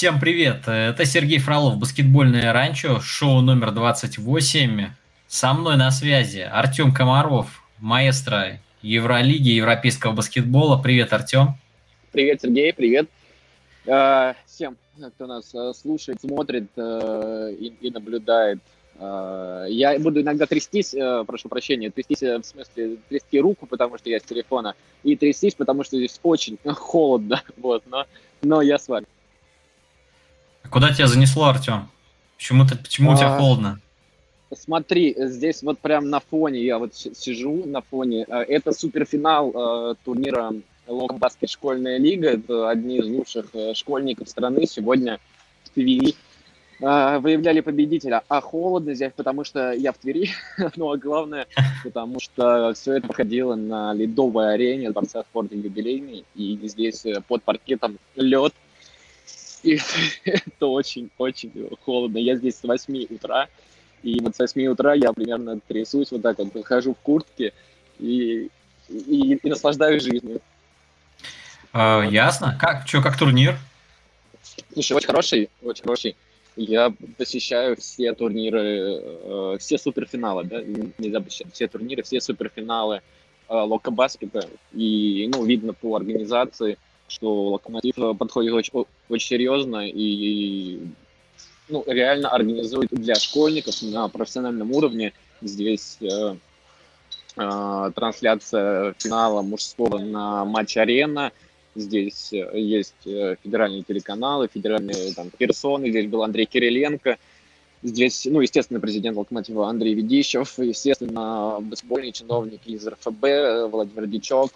Всем привет! Это Сергей Фролов, баскетбольное ранчо, шоу номер 28. Со мной на связи Артем Комаров, маэстро Евролиги, европейского баскетбола. Привет, Артем. Привет, Сергей, привет. А, всем, кто нас э, слушает, смотрит э, и наблюдает. А, я буду иногда трястись, э, прошу прощения, трястись в смысле трясти руку, потому что я с телефона, и трястись, потому что здесь очень холодно, вот, но, но я с вами. Куда тебя занесло, Артем? Почему, ты, почему а, у тебя а, холодно? Смотри, здесь вот прям на фоне, я вот сижу на фоне, э, это суперфинал э, турнира Лока Баскет Школьная Лига, это одни из лучших э, школьников страны сегодня в Твери э, выявляли победителя. А холодно здесь, потому что я в Твери, ну а главное, потому что все это проходило на ледовой арене Дворца спорта юбилейный, и здесь под паркетом лед, и это очень-очень холодно. Я здесь с 8 утра, и вот с 8 утра я примерно трясусь вот так вот, хожу в куртке и, и, и наслаждаюсь жизнью. А, ясно. Как, что, как турнир? Слушай, очень хороший, очень хороший. Я посещаю все турниры, э, все суперфиналы, да, нельзя посещать все турниры, все суперфиналы э, Лока Баскета. И, ну, видно по организации – что Локомотив э, подходит очень, очень серьезно и ну, реально организует для школьников на профессиональном уровне. Здесь э, э, трансляция финала мужского на матч-арена. Здесь э, есть э, федеральные телеканалы, федеральные там, персоны. Здесь был Андрей Кириленко – Здесь, ну, естественно, президент Локомотива Андрей Ведищев, естественно, баскетбольные чиновники из РФБ, Владимир Дичок,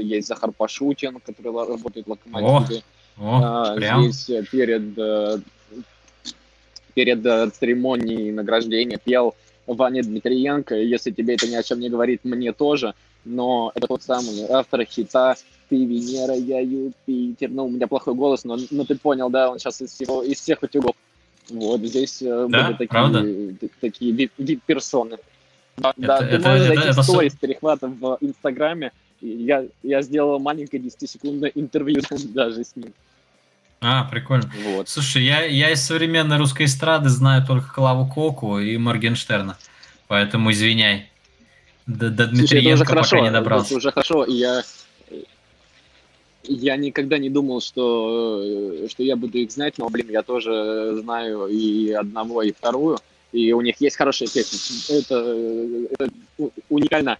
есть Захар Пашутин, который работает в Локомотиве. О, о, прям. Здесь э, перед, э, перед э, церемонией награждения пел Ваня Дмитриенко. Если тебе это ни о чем не говорит, мне тоже. Но это тот самый автор хита «Ты Венера, я Юпитер». Ну, у меня плохой голос, но, но ты понял, да, он сейчас из, всего, из всех утюгов вот здесь э, да? были такие, Правда? такие вип-персоны. Да, это, да, ты это, можешь это, найти сторис это... перехватов в Инстаграме. Я, я сделал маленькое 10-секундное интервью даже с ним. А, прикольно. Вот. Слушай, я, я из современной русской эстрады знаю только Клаву Коку и Моргенштерна. Поэтому извиняй. До, до Дмитриенко пока хорошо, не добрался. Это уже хорошо. Я, я никогда не думал, что, э, что я буду их знать, но, блин, я тоже знаю и одного, и вторую, и у них есть хорошие песни. Это, это уникально.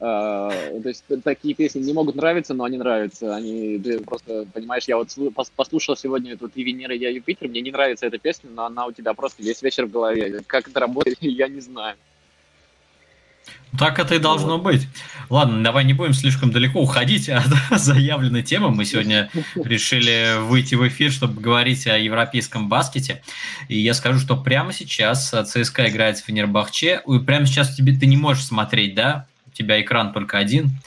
А, то есть такие песни не могут нравиться, но они нравятся. Они, ты просто, понимаешь, я вот послушал сегодня эту «Ты Венера, я Юпитер», мне не нравится эта песня, но она у тебя просто весь вечер в голове. Как это работает, я не знаю. Так это и должно вот. быть. Ладно, давай не будем слишком далеко уходить от заявленной темы. Мы сегодня решили выйти в эфир, чтобы говорить о европейском баскете. И я скажу, что прямо сейчас ЦСКА играет с Фенербахче. И прямо сейчас тебе ты не можешь смотреть, да? У тебя экран только один.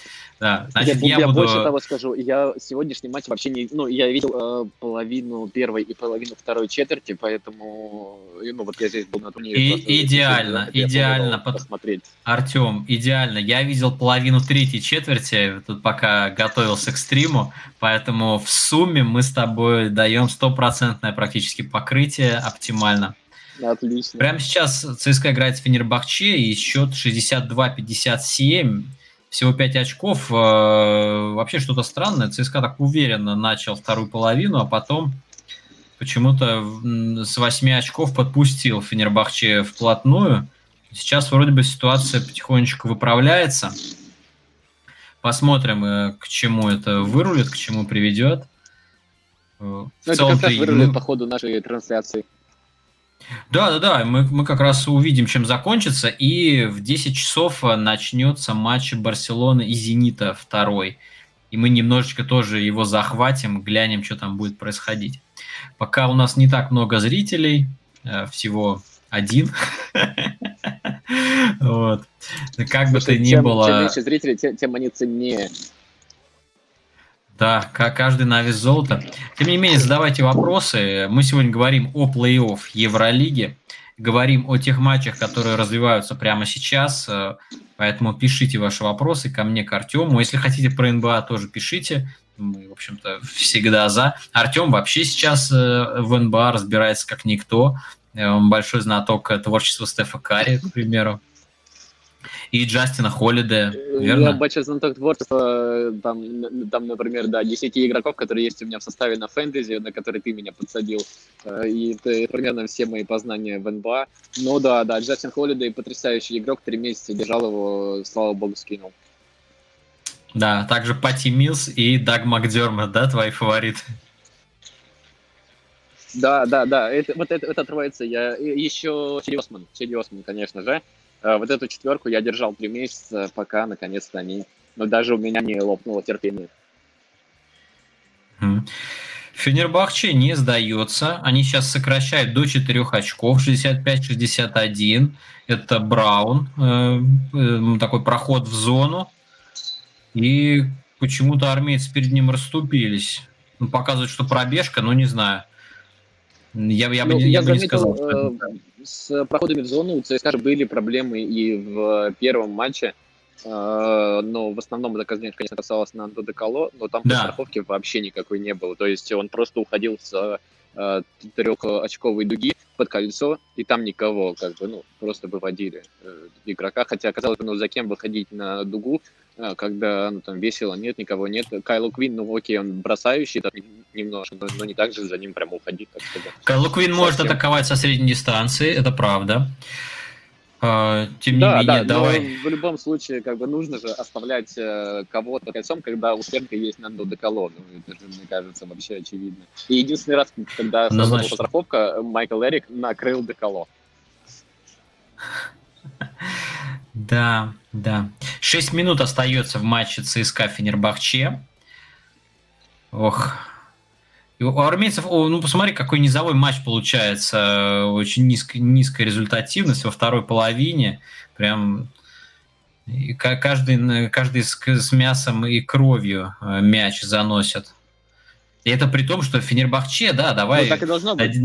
Да, значит, я, я, я буду... больше того скажу. Я сегодняшний матч вообще не... Ну, я видел э, половину первой и половину второй четверти, поэтому... Ну, вот я здесь был на турнире. И, идеально, просто, идеально. Под... Посмотреть. Артем, идеально. Я видел половину третьей четверти, тут пока готовился к стриму, поэтому в сумме мы с тобой даем стопроцентное практически покрытие оптимально. Отлично. Прямо сейчас ЦСКА играет с Фенербахче, и счет 62-57 всего 5 очков. Э, вообще что-то странное. ЦСКА так уверенно начал вторую половину, а потом почему-то с 8 очков подпустил Фенербахче вплотную. Сейчас вроде бы ситуация потихонечку выправляется. Посмотрим, э, к чему это вырулит, к чему приведет. Э, в ну, целом, это как раз вырулит мы... по ходу нашей трансляции. Да, да, да, мы, мы как раз увидим, чем закончится, и в 10 часов э, начнется матч Барселоны и Зенита второй. И мы немножечко тоже его захватим, глянем, что там будет происходить. Пока у нас не так много зрителей, э, всего один. Вот. Как бы то ни было... Чем меньше зрителей, тем они ценнее. Да, как каждый на вес золота. Тем не менее, задавайте вопросы. Мы сегодня говорим о плей-офф Евролиги, говорим о тех матчах, которые развиваются прямо сейчас, э, поэтому пишите ваши вопросы ко мне, к Артему. Если хотите про НБА, тоже пишите. Мы, в общем-то, всегда за. Артем вообще сейчас э, в НБА разбирается как никто. Он большой знаток творчества Стефа Карри, к примеру и Джастина Холлиде, верно? Я большой знаток творчества, там, там, например, да, 10 игроков, которые есть у меня в составе на фэнтези, на который ты меня подсадил, э, и это примерно все мои познания в НБА. Ну да, да, Джастин Холлидей потрясающий игрок, три месяца держал его, слава богу, скинул. Да, также Пати Милс и Даг Макдермот, да, твои фавориты? Да, да, да, это, вот это, это отрывается я. Еще Чеди Осман, Чеди Осман, конечно же. Э, вот эту четверку я держал три месяца, пока наконец-то они... Но даже у меня не лопнуло терпение. Фенербахче не сдается. Они сейчас сокращают до 4 очков, 65-61. Это Браун, э, э, такой проход в зону. И почему-то армейцы перед ним расступились. Ну, показывают, что пробежка, но не знаю. Я, я, ну, бы, я, я бы заметил, не сказал, что с проходами в зону у ЦСКА были проблемы и в первом матче, а, но в основном это, конечно, касалось на Декало, но там да. страховки вообще никакой не было. То есть он просто уходил с а, трехочковой дуги под кольцо, и там никого, как бы, ну, просто выводили э, игрока. Хотя, казалось бы, ну, за кем выходить на дугу, когда ну, там весело, нет, никого нет. Кайло Квин, ну окей, он бросающий там, немножко, но, но не так же за ним прямо уходить. Так. Кайло Квин может атаковать со средней дистанции, это правда. А, тем да, не менее, да, давай. Но в любом случае, как бы нужно же оставлять э, кого-то кольцом, когда у соперника есть Нандо Деколо. Ну, это же, мне кажется, вообще очевидно. И единственный раз, когда значит... страховка, Майкл Эрик накрыл Деколо. Да, да. Шесть минут остается в матче ЦСКА Фенербахче. Ох. И у армейцев, ну посмотри, какой низовой матч получается. Очень низкая, низкая результативность во второй половине. Прям и каждый, каждый с, с мясом и кровью э, мяч заносят. И это при том, что Фенербахче, да, давай... Ну, так и должно быть.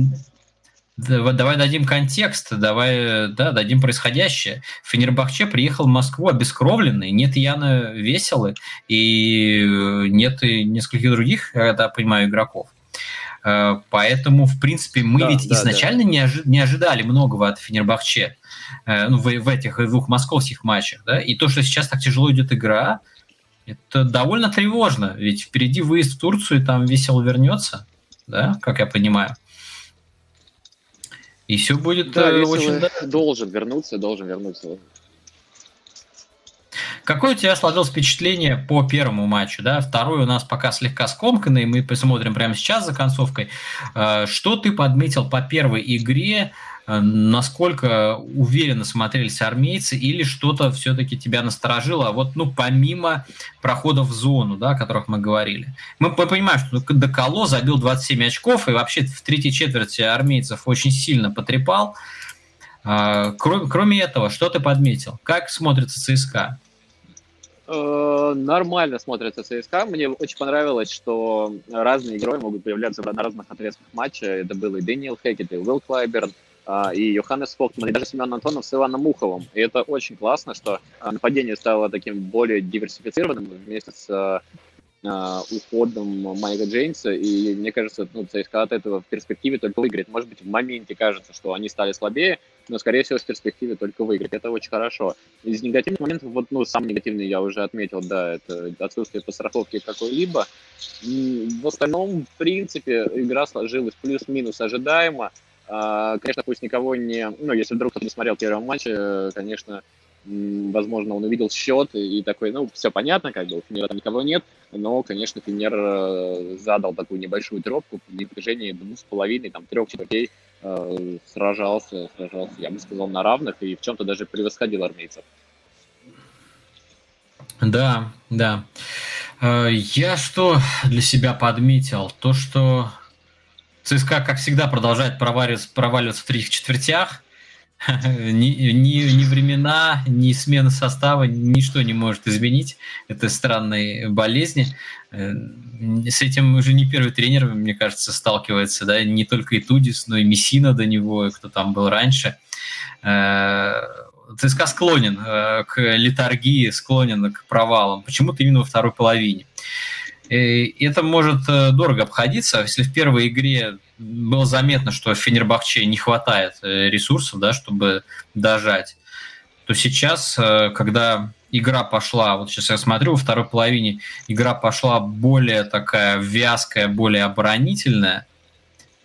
Давай дадим контекст, давай да, дадим происходящее. Фенербахче приехал в Москву обескровленный, нет Яна Веселы и э, нет и нескольких других, я да, понимаю, игроков. Э, поэтому, в принципе, мы да, ведь да, изначально да. Не, ожи- не ожидали многого от Фенербахче э, ну, в, в этих двух московских матчах. Да? И то, что сейчас так тяжело идет игра, это довольно тревожно. Ведь впереди выезд в Турцию, и там весело вернется, да, как я понимаю. И все будет да, э, очень... Должен вернуться, должен вернуться. Какое у тебя сложилось впечатление по первому матчу? Да? Второй у нас пока слегка скомканный, мы посмотрим прямо сейчас за концовкой. Э, что ты подметил по первой игре? Э, насколько уверенно смотрелись армейцы или что-то все-таки тебя насторожило, вот, ну, помимо проходов в зону, да, о которых мы говорили. Мы понимаем, что Доколо забил 27 очков и вообще в третьей четверти армейцев очень сильно потрепал. А, кроме, кроме этого, что ты подметил? Как смотрится ЦСКА? Э, нормально смотрится ЦСКА. Мне очень понравилось, что разные герои могут появляться на разных отрезках матча. Это был и Дэниел Хекет, и Уилл Клайберн, а, и Йоханнес Фоктман, и даже Семен Антонов с Иваном Муховым. И это очень классно, что а, нападение стало таким более диверсифицированным вместе с а, уходом Майка Джейнса, и мне кажется, ну, ЦСКА от этого в перспективе только выиграет. Может быть, в моменте кажется, что они стали слабее, но, скорее всего, в перспективе только выиграть. Это очень хорошо. Из негативных моментов, вот, ну, самый негативный я уже отметил, да, это отсутствие постраховки какой-либо. В остальном, в принципе, игра сложилась плюс-минус ожидаемо. А, конечно, пусть никого не... Ну, если вдруг кто-то не смотрел первый матч, э, конечно, возможно, он увидел счет и такой, ну, все понятно, как бы у Финера там никого нет, но, конечно, Финер э, задал такую небольшую трепку в движении двух с половиной, там, трех четвертей э, сражался, сражался, я бы сказал, на равных и в чем-то даже превосходил армейцев. Да, да. Я что для себя подметил? То, что ЦСКА, как всегда, продолжает проваливаться, проваливаться в третьих четвертях. ни, ни, ни времена, ни смена состава, ничто не может изменить этой странной болезни. Э, с этим уже не первый тренер, мне кажется, сталкивается, да, не только и Тудис, но и Мессина до него, и кто там был раньше. Э, ЦСКА склонен э, к литургии, склонен к провалам. Почему-то именно во второй половине. И это может дорого обходиться, если в первой игре было заметно, что Фенербахче не хватает ресурсов, да, чтобы дожать, то сейчас, когда игра пошла, вот сейчас я смотрю, во второй половине игра пошла более такая вязкая, более оборонительная,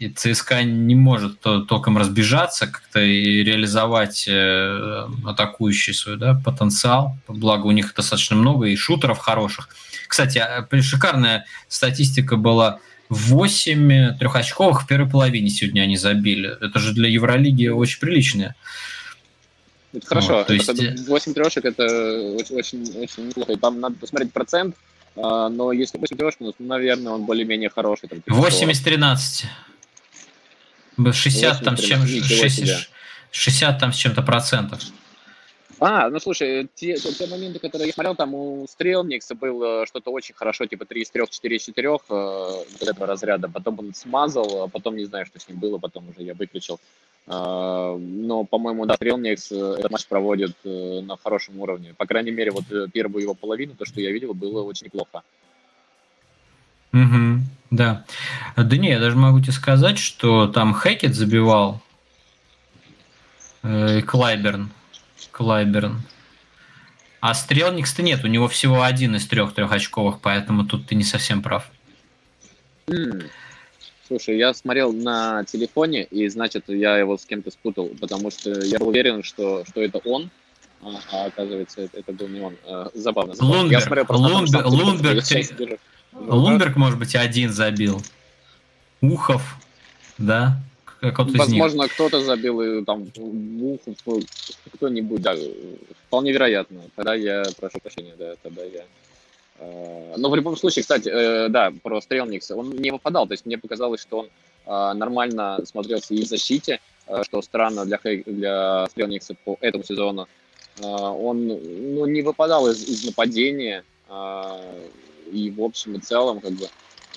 и ЦСКА не может толком разбежаться, как-то и реализовать э, атакующий свой да, потенциал. Благо у них достаточно много и шутеров хороших. Кстати, а, шикарная статистика была 8 трехочковых в первой половине сегодня они забили. Это же для Евролиги очень приличные это хорошо. Вот, то есть... 8 трешек это очень, очень, очень неплохо. И там надо посмотреть процент, а, но если 8 трешек, ну, наверное, он более-менее хороший. Там, 8 из 13. 60 там с чем 60, 60 там с чем-то процентов. А, ну слушай, те, те, те моменты, которые я смотрел, там у Стрелникса было что-то очень хорошо, типа 3 из 3, 4 из 4 э, этого разряда. Потом он смазал, а потом не знаю, что с ним было, потом уже я выключил. А, но, по-моему, да, Трилникс э, этот матч проводит э, на хорошем уровне. По крайней мере, вот э, первую его половину, то, что я видел, было очень неплохо. Угу, да. Да не, я даже могу тебе сказать, что там Хекет забивал э, Клайберн. Клайберн. А Стрелникс-то нет, у него всего один из трех трехочковых, поэтому тут ты не совсем прав. Mm. Слушай, я смотрел на телефоне, и, значит, я его с кем-то спутал, потому что я был уверен, что, что это он, а, а оказывается, это, это был не он. А, забавно. забавно. Лунберг, я смотрел Лунберг, Лунберг, Лунберг, Лунберг, может быть, один забил. Ухов, да? Возможно, кто-то забил и там Ухов, кто-нибудь, да, вполне вероятно. Тогда я прошу прощения, да, тогда я Э, но в любом случае, кстати, э, да, про Стрелникса, он не выпадал, то есть мне показалось, что он э, нормально смотрелся и в защите, что странно для, для Стрелникса по этому сезону. Он ну, не выпадал из, из нападения, и в общем и целом, как бы,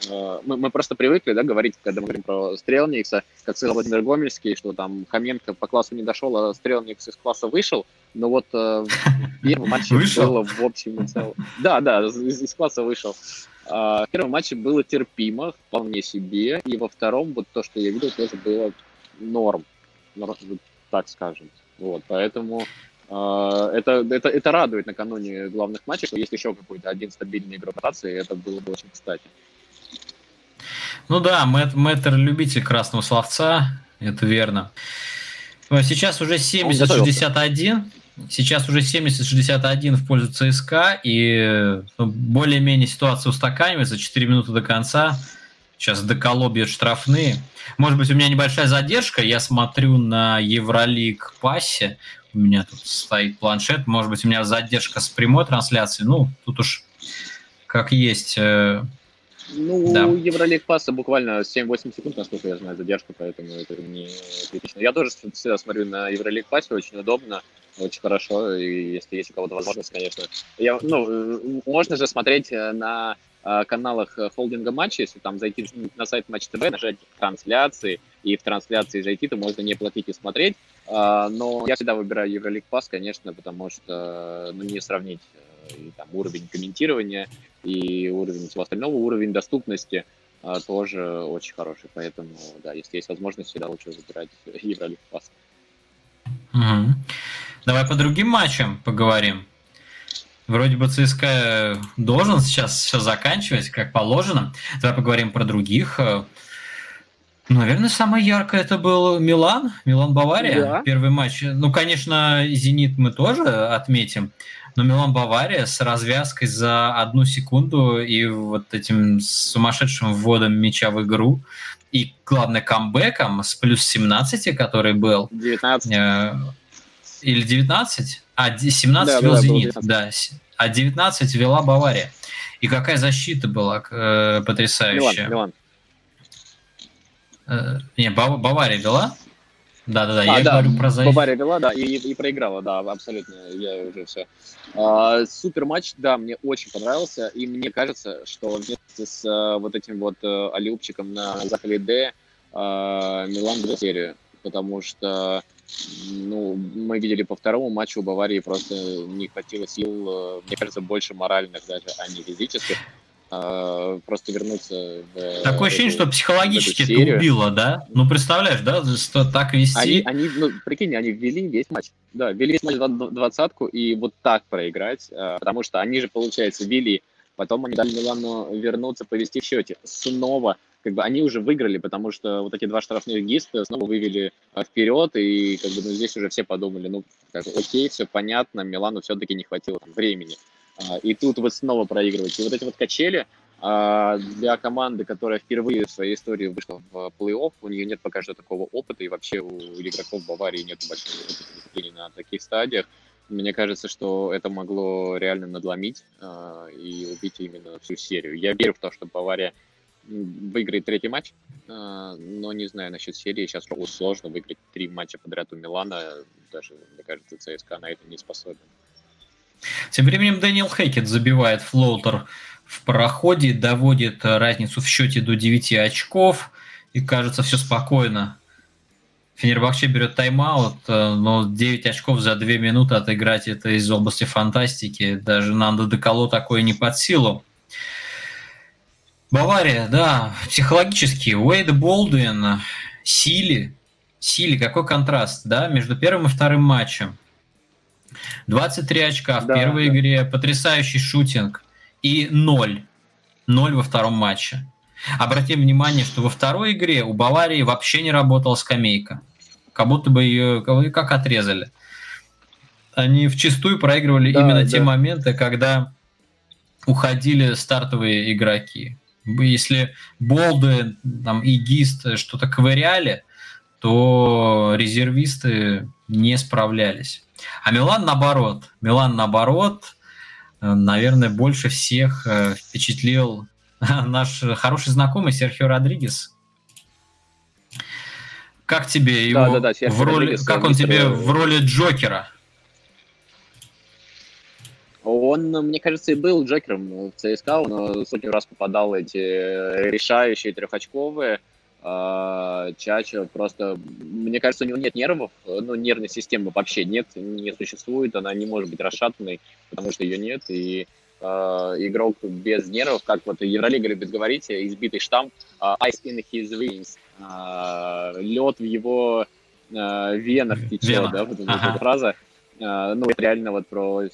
Э, мы, мы просто привыкли, да, говорить, когда мы говорим про Стрелникса, как сказал Владимир Гомельский, что там Хоменко по классу не дошел, а Стрелникс из класса вышел, но вот э, в первом матче было в общем и целом... Да, да, из, из класса вышел. А, в первом матче было терпимо, вполне себе, и во втором вот то, что я видел, тоже было норм, так скажем. Вот, поэтому это, это, это радует накануне главных матчей, что есть еще какой-то один стабильный игрок ротации, это было бы очень кстати. Ну да, Мэт, Мэттер любитель красного словца, это верно. Сейчас уже 70-61. Сейчас уже 70-61 в пользу ЦСКА, и ну, более-менее ситуация устаканивается. 4 минуты до конца. Сейчас Деколо бьет штрафные. Может быть, у меня небольшая задержка. Я смотрю на Евролиг пассе. У меня тут стоит планшет. Может быть, у меня задержка с прямой трансляцией. Ну, тут уж как есть. Э, ну, да. у Евролиг пасса буквально 7-8 секунд, насколько я знаю, задержка, поэтому это не критично. Я тоже всегда смотрю на Евролиг пассе, очень удобно, очень хорошо, и если есть у кого-то возможность, конечно. Я, ну, можно же смотреть э, на э, каналах холдинга матча, если там зайти на сайт Матч ТВ, нажать трансляции, и в трансляции зайти, то можно не платить и смотреть. А, но я всегда выбираю Евролиг Пас, конечно, потому что ну, не сравнить э, и, там, уровень комментирования и уровень всего остального, уровень доступности тоже очень хороший. Поэтому, да, если есть возможность, всегда лучше выбирать Евролиг Пас. Угу. Давай по другим матчам поговорим. Вроде бы ЦСКА должен сейчас все заканчивать, как положено. Давай поговорим про других. Наверное, самое яркое это был Милан, Милан-Бавария, да. первый матч. Ну, конечно, Зенит мы тоже отметим, но Милан-Бавария с развязкой за одну секунду и вот этим сумасшедшим вводом мяча в игру и, главное, камбэком с плюс 17, который был. 19. Э, или 19? А, 17 да, вел да, Зенит, да. А 19 вела Бавария. И какая защита была э, потрясающая. Милан, Милан. Э, не, Бавария вела? Да-да-да, а, я да, говорю про защиту. Бавария вела, да, и, и проиграла, да, абсолютно, я уже все. А, супер матч, да, мне очень понравился, и мне кажется, что вместе с а, вот этим вот а, алюбчиком на Захалиде а, Милан выиграл серию, потому что ну, мы видели по второму матчу у Баварии просто не хватило сил, мне кажется, больше моральных даже, а не физических. А, просто вернуться в Такое ощущение, эту, что психологически это убило, да? Ну, представляешь, да, что так вести... Они, они, ну, прикинь, они ввели весь матч. Да, ввели весь матч двадцатку, и вот так проиграть, а, потому что они же, получается, ввели, потом они дали Милану вернуться, повести в счете. Снова, как бы, они уже выиграли, потому что вот эти два штрафных гиста снова вывели а, вперед, и как бы, ну, здесь уже все подумали, ну, как, окей, все понятно, Милану все-таки не хватило там, времени. А, и тут вы снова проигрываете. И вот эти вот качели а, для команды, которая впервые в своей истории вышла в плей-офф, у нее нет пока что такого опыта, и вообще у игроков Баварии нет большого опыта на таких стадиях. Мне кажется, что это могло реально надломить э, и убить именно всю серию. Я верю в то, что Бавария выиграет третий матч, э, но не знаю насчет серии. Сейчас сложно выиграть три матча подряд у Милана. Даже, мне кажется, ЦСКА на это не способен. Тем временем Дэниел Хэккет забивает флоутер в проходе, доводит разницу в счете до 9 очков, и кажется, все спокойно. Фенербахче берет тайм-аут, э, но 9 очков за 2 минуты отыграть это из области фантастики. Даже Нандо Деколо такое не под силу. Бавария, да, психологически. Уэйд Болдуин, Сили, Сили, какой контраст, да, между первым и вторым матчем. 23 очка в да, первой да. игре, потрясающий шутинг и 0. 0 во втором матче. Обратим внимание, что во второй игре у Баварии вообще не работала скамейка. Как будто бы ее как отрезали. Они в чистую проигрывали да, именно да. те моменты, когда уходили стартовые игроки. Если Болды там, и Гист что-то ковыряли, то резервисты не справлялись. А Милан наоборот. Милан наоборот, э, наверное, больше всех э, впечатлил наш хороший знакомый Серхио Родригес. Как тебе его да, да, да, в роли, Родригес, как он тебе в роли Джокера? Он, мне кажется, и был Джокером в ЦСКА, он сотню раз попадал эти решающие трехочковые. А, Чачо просто, мне кажется, у него нет нервов, ну, нервной системы вообще нет, не существует, она не может быть расшатанной, потому что ее нет, и э, игрок без нервов, как вот Евролига любит говорить, избитый штамп, uh, ice in his veins, лед в его венах течет, Вена. да, вот ага. эта фраза, ну, это реально вот про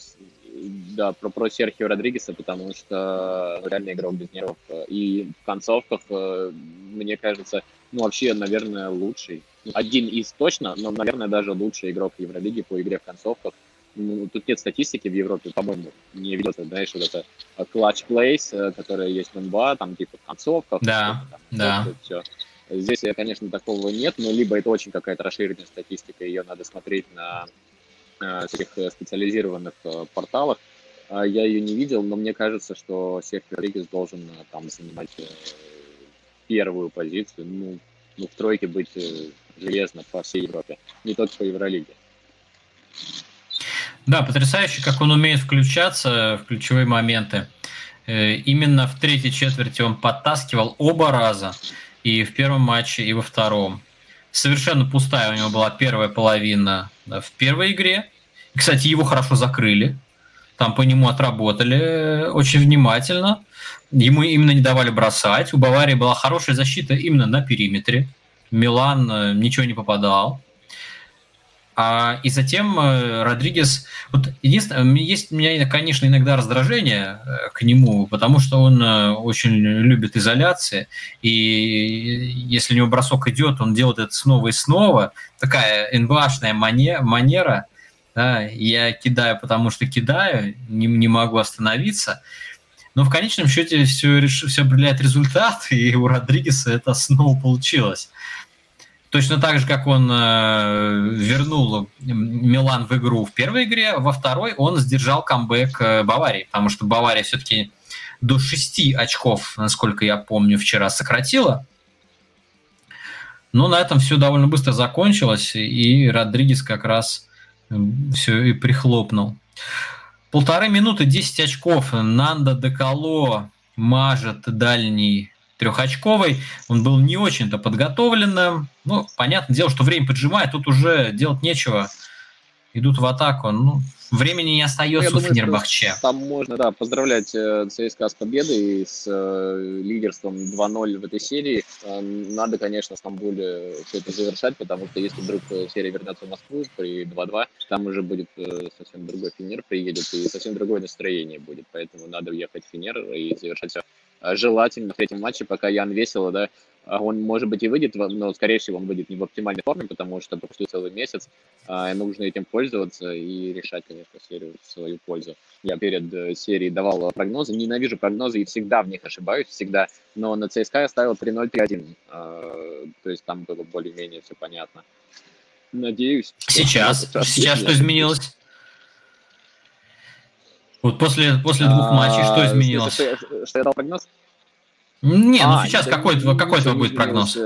да, про, про Серхио Родригеса, потому что реально игрок без нервов. И в концовках, э, мне кажется, ну, вообще, наверное, лучший. Один из точно, но, наверное, даже лучший игрок Евролиги по игре в концовках. Ну, тут нет статистики в Европе, по-моему, не ведется, знаешь, вот это clutch plays, которая есть в НБА, там, типа, в концовках. Да, там, да. Все. Здесь, конечно, такого нет, но либо это очень какая-то расширенная статистика, ее надо смотреть на Э, всех э, специализированных э, порталах. А я ее не видел, но мне кажется, что Серхио Родригес должен там занимать первую позицию, ну, ну в тройке быть железно по всей Европе, не только по Евролиге. Да, потрясающе, как он умеет включаться в ключевые моменты. Именно в третьей четверти он подтаскивал оба раза, и в первом матче, и во втором. Совершенно пустая у него была первая половина в первой игре. Кстати, его хорошо закрыли. Там по нему отработали очень внимательно. Ему именно не давали бросать. У Баварии была хорошая защита именно на периметре. Милан э, ничего не попадал. А, и затем э, Родригес... Вот единственное, есть у меня, конечно, иногда раздражение э, к нему, потому что он э, очень любит изоляции, и если у него бросок идет, он делает это снова и снова. Такая НБАшная манера. Да, я кидаю, потому что кидаю, не, не могу остановиться. Но в конечном счете все, все определяет результат, и у Родригеса это снова получилось. Точно так же, как он э, вернул Милан в игру в первой игре, во второй он сдержал камбэк э, Баварии, потому что Бавария все-таки до 6 очков, насколько я помню, вчера сократила. Но на этом все довольно быстро закончилось, и Родригес как раз все и прихлопнул. Полторы минуты, 10 очков. Нанда Декало мажет дальний трехочковый. Он был не очень-то подготовленным. Ну, понятное дело, что время поджимает, тут уже делать нечего. Идут в атаку. Ну, времени не остается ну, у Фенербахче. Там можно, да, поздравлять э, ЦСКА с победой, с э, лидерством 2-0 в этой серии. Э, надо, конечно, в Стамбуле все это завершать, потому что если вдруг серия вернется в Москву при 2-2, там уже будет э, совсем другой Фенер приедет, и совсем другое настроение будет. Поэтому надо уехать в Фенер и завершать все э, желательно в третьем матче, пока Ян весело, да, а он, может быть, и выйдет, но, скорее всего, он выйдет не в оптимальной форме, потому что пропустил целый месяц, а, нужно этим пользоваться и решать, конечно, серию в свою пользу. Я перед э, серией давал прогнозы, ненавижу прогнозы и всегда в них ошибаюсь, всегда, но на ЦСКА я ставил 3-0-3-1, а, то есть там было более-менее все понятно. Надеюсь. Сейчас, сейчас что изменилось? Вот после, после двух матчей что изменилось? Что, что, что я дал прогноз? Не, ну а, сейчас какой, не, какой твой будет прогноз?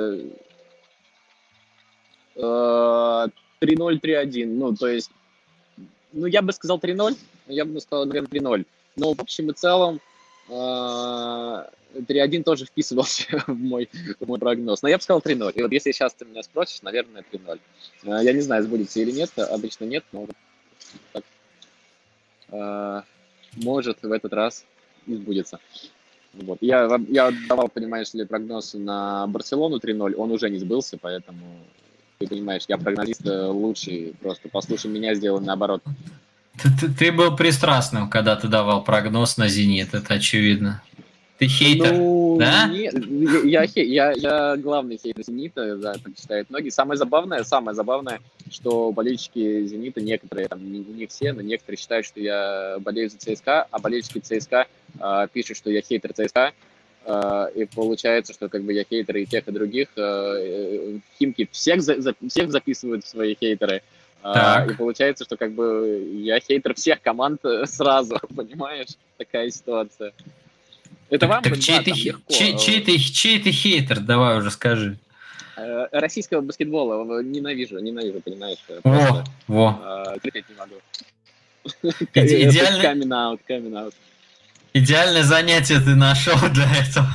3-0-3-1, э, ну, то есть, ну, я бы сказал 3-0, я бы сказал, наверное, 3-0. Но в общем и целом 3-1 э, тоже вписывался в мой, в мой прогноз. Но я бы сказал 3-0. И вот если сейчас ты меня спросишь, наверное, 3-0. Э, я не знаю, сбудется или нет, обычно нет, но так, может в этот раз и сбудется. Вот. Я, я давал, понимаешь ли, прогноз на Барселону 3-0, он уже не сбылся, поэтому ты понимаешь, я прогнозист э, лучший, просто послушай меня, сделай наоборот. Ты, ты, ты был пристрастным, когда ты давал прогноз на «Зенит», это очевидно. Ты хейтер, ну, да? Нет, я, я, я главный хейтер «Зенита», да, так считают многие. Самое забавное, самое забавное, что болельщики «Зенита», некоторые, там, не, не все, но некоторые считают, что я болею за ЦСКА, а болельщики ЦСКА э, пишут, что я хейтер ЦСКА, э, и получается, что как бы я хейтер и тех, и других. Э, Химки всех, за, за, всех записывают в свои хейтеры. Так. И получается, что как бы я хейтер всех команд сразу, понимаешь? Такая ситуация. Это вам так чей, да, ты, чей, чей, ты, чей ты хейтер, давай уже скажи. Э, российского баскетбола ненавижу, ненавижу, понимаешь? Во, во. Э, терпеть не могу. Идеальный... Coming out, coming out. Идеальное занятие ты нашел для этого.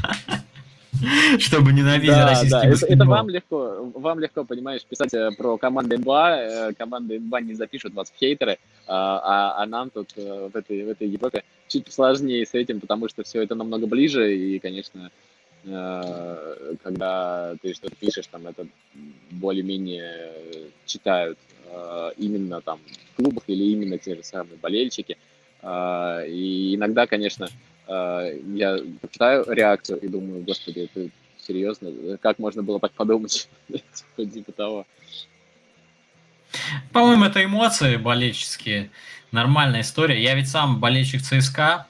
Чтобы ненавидеть да, российский да. баскетбол. Это, это вам легко, вам легко, понимаешь, писать э, про команду НБА. Команды НБА не запишут вас в хейтеры, а, а, нам тут в этой, в этой Европе чуть сложнее с этим, потому что все это намного ближе, и, конечно, э, когда ты что-то пишешь, там это более-менее читают э, именно там в клубах или именно те же самые болельщики. Э, и иногда, конечно, я читаю реакцию и думаю, господи, это серьезно, как можно было так подумать, типа, типа того. По-моему, это эмоции болельческие нормальная история. Я ведь сам болельщик ЦСКА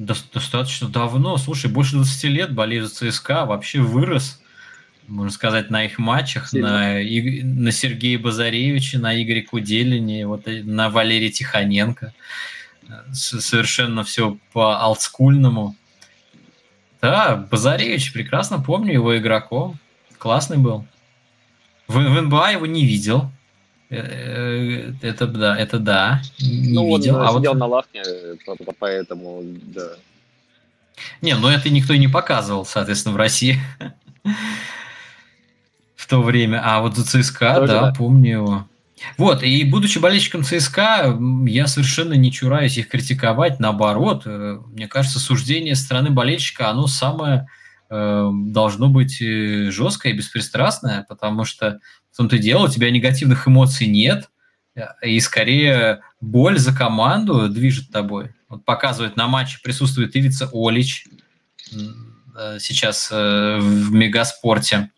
достаточно давно, слушай, больше 20 лет болею за ЦСКА, вообще вырос, можно сказать, на их матчах, на, на Сергея Базаревича, на Игоре Куделине, вот, на Валерии Тихоненко. Совершенно все по олдскульному. Да, Базаревич, прекрасно помню его игроком. Классный был. В, в НБА его не видел. Э, это да, это да. Не ну, видел. он а сидел вот... на лавке, поэтому да. Не, ну это никто и не показывал, соответственно, в России в то время. А вот за ЦСКА, Тоже, да, да, помню его. Вот, и будучи болельщиком ЦСКА, я совершенно не чураюсь их критиковать, наоборот, э, мне кажется, суждение стороны болельщика, оно самое э, должно быть жесткое и беспристрастное, потому что том-то и дело, у тебя негативных эмоций нет, и скорее боль за команду движет тобой. Вот показывает на матче присутствует Ивица Олич э, сейчас э, в Мегаспорте.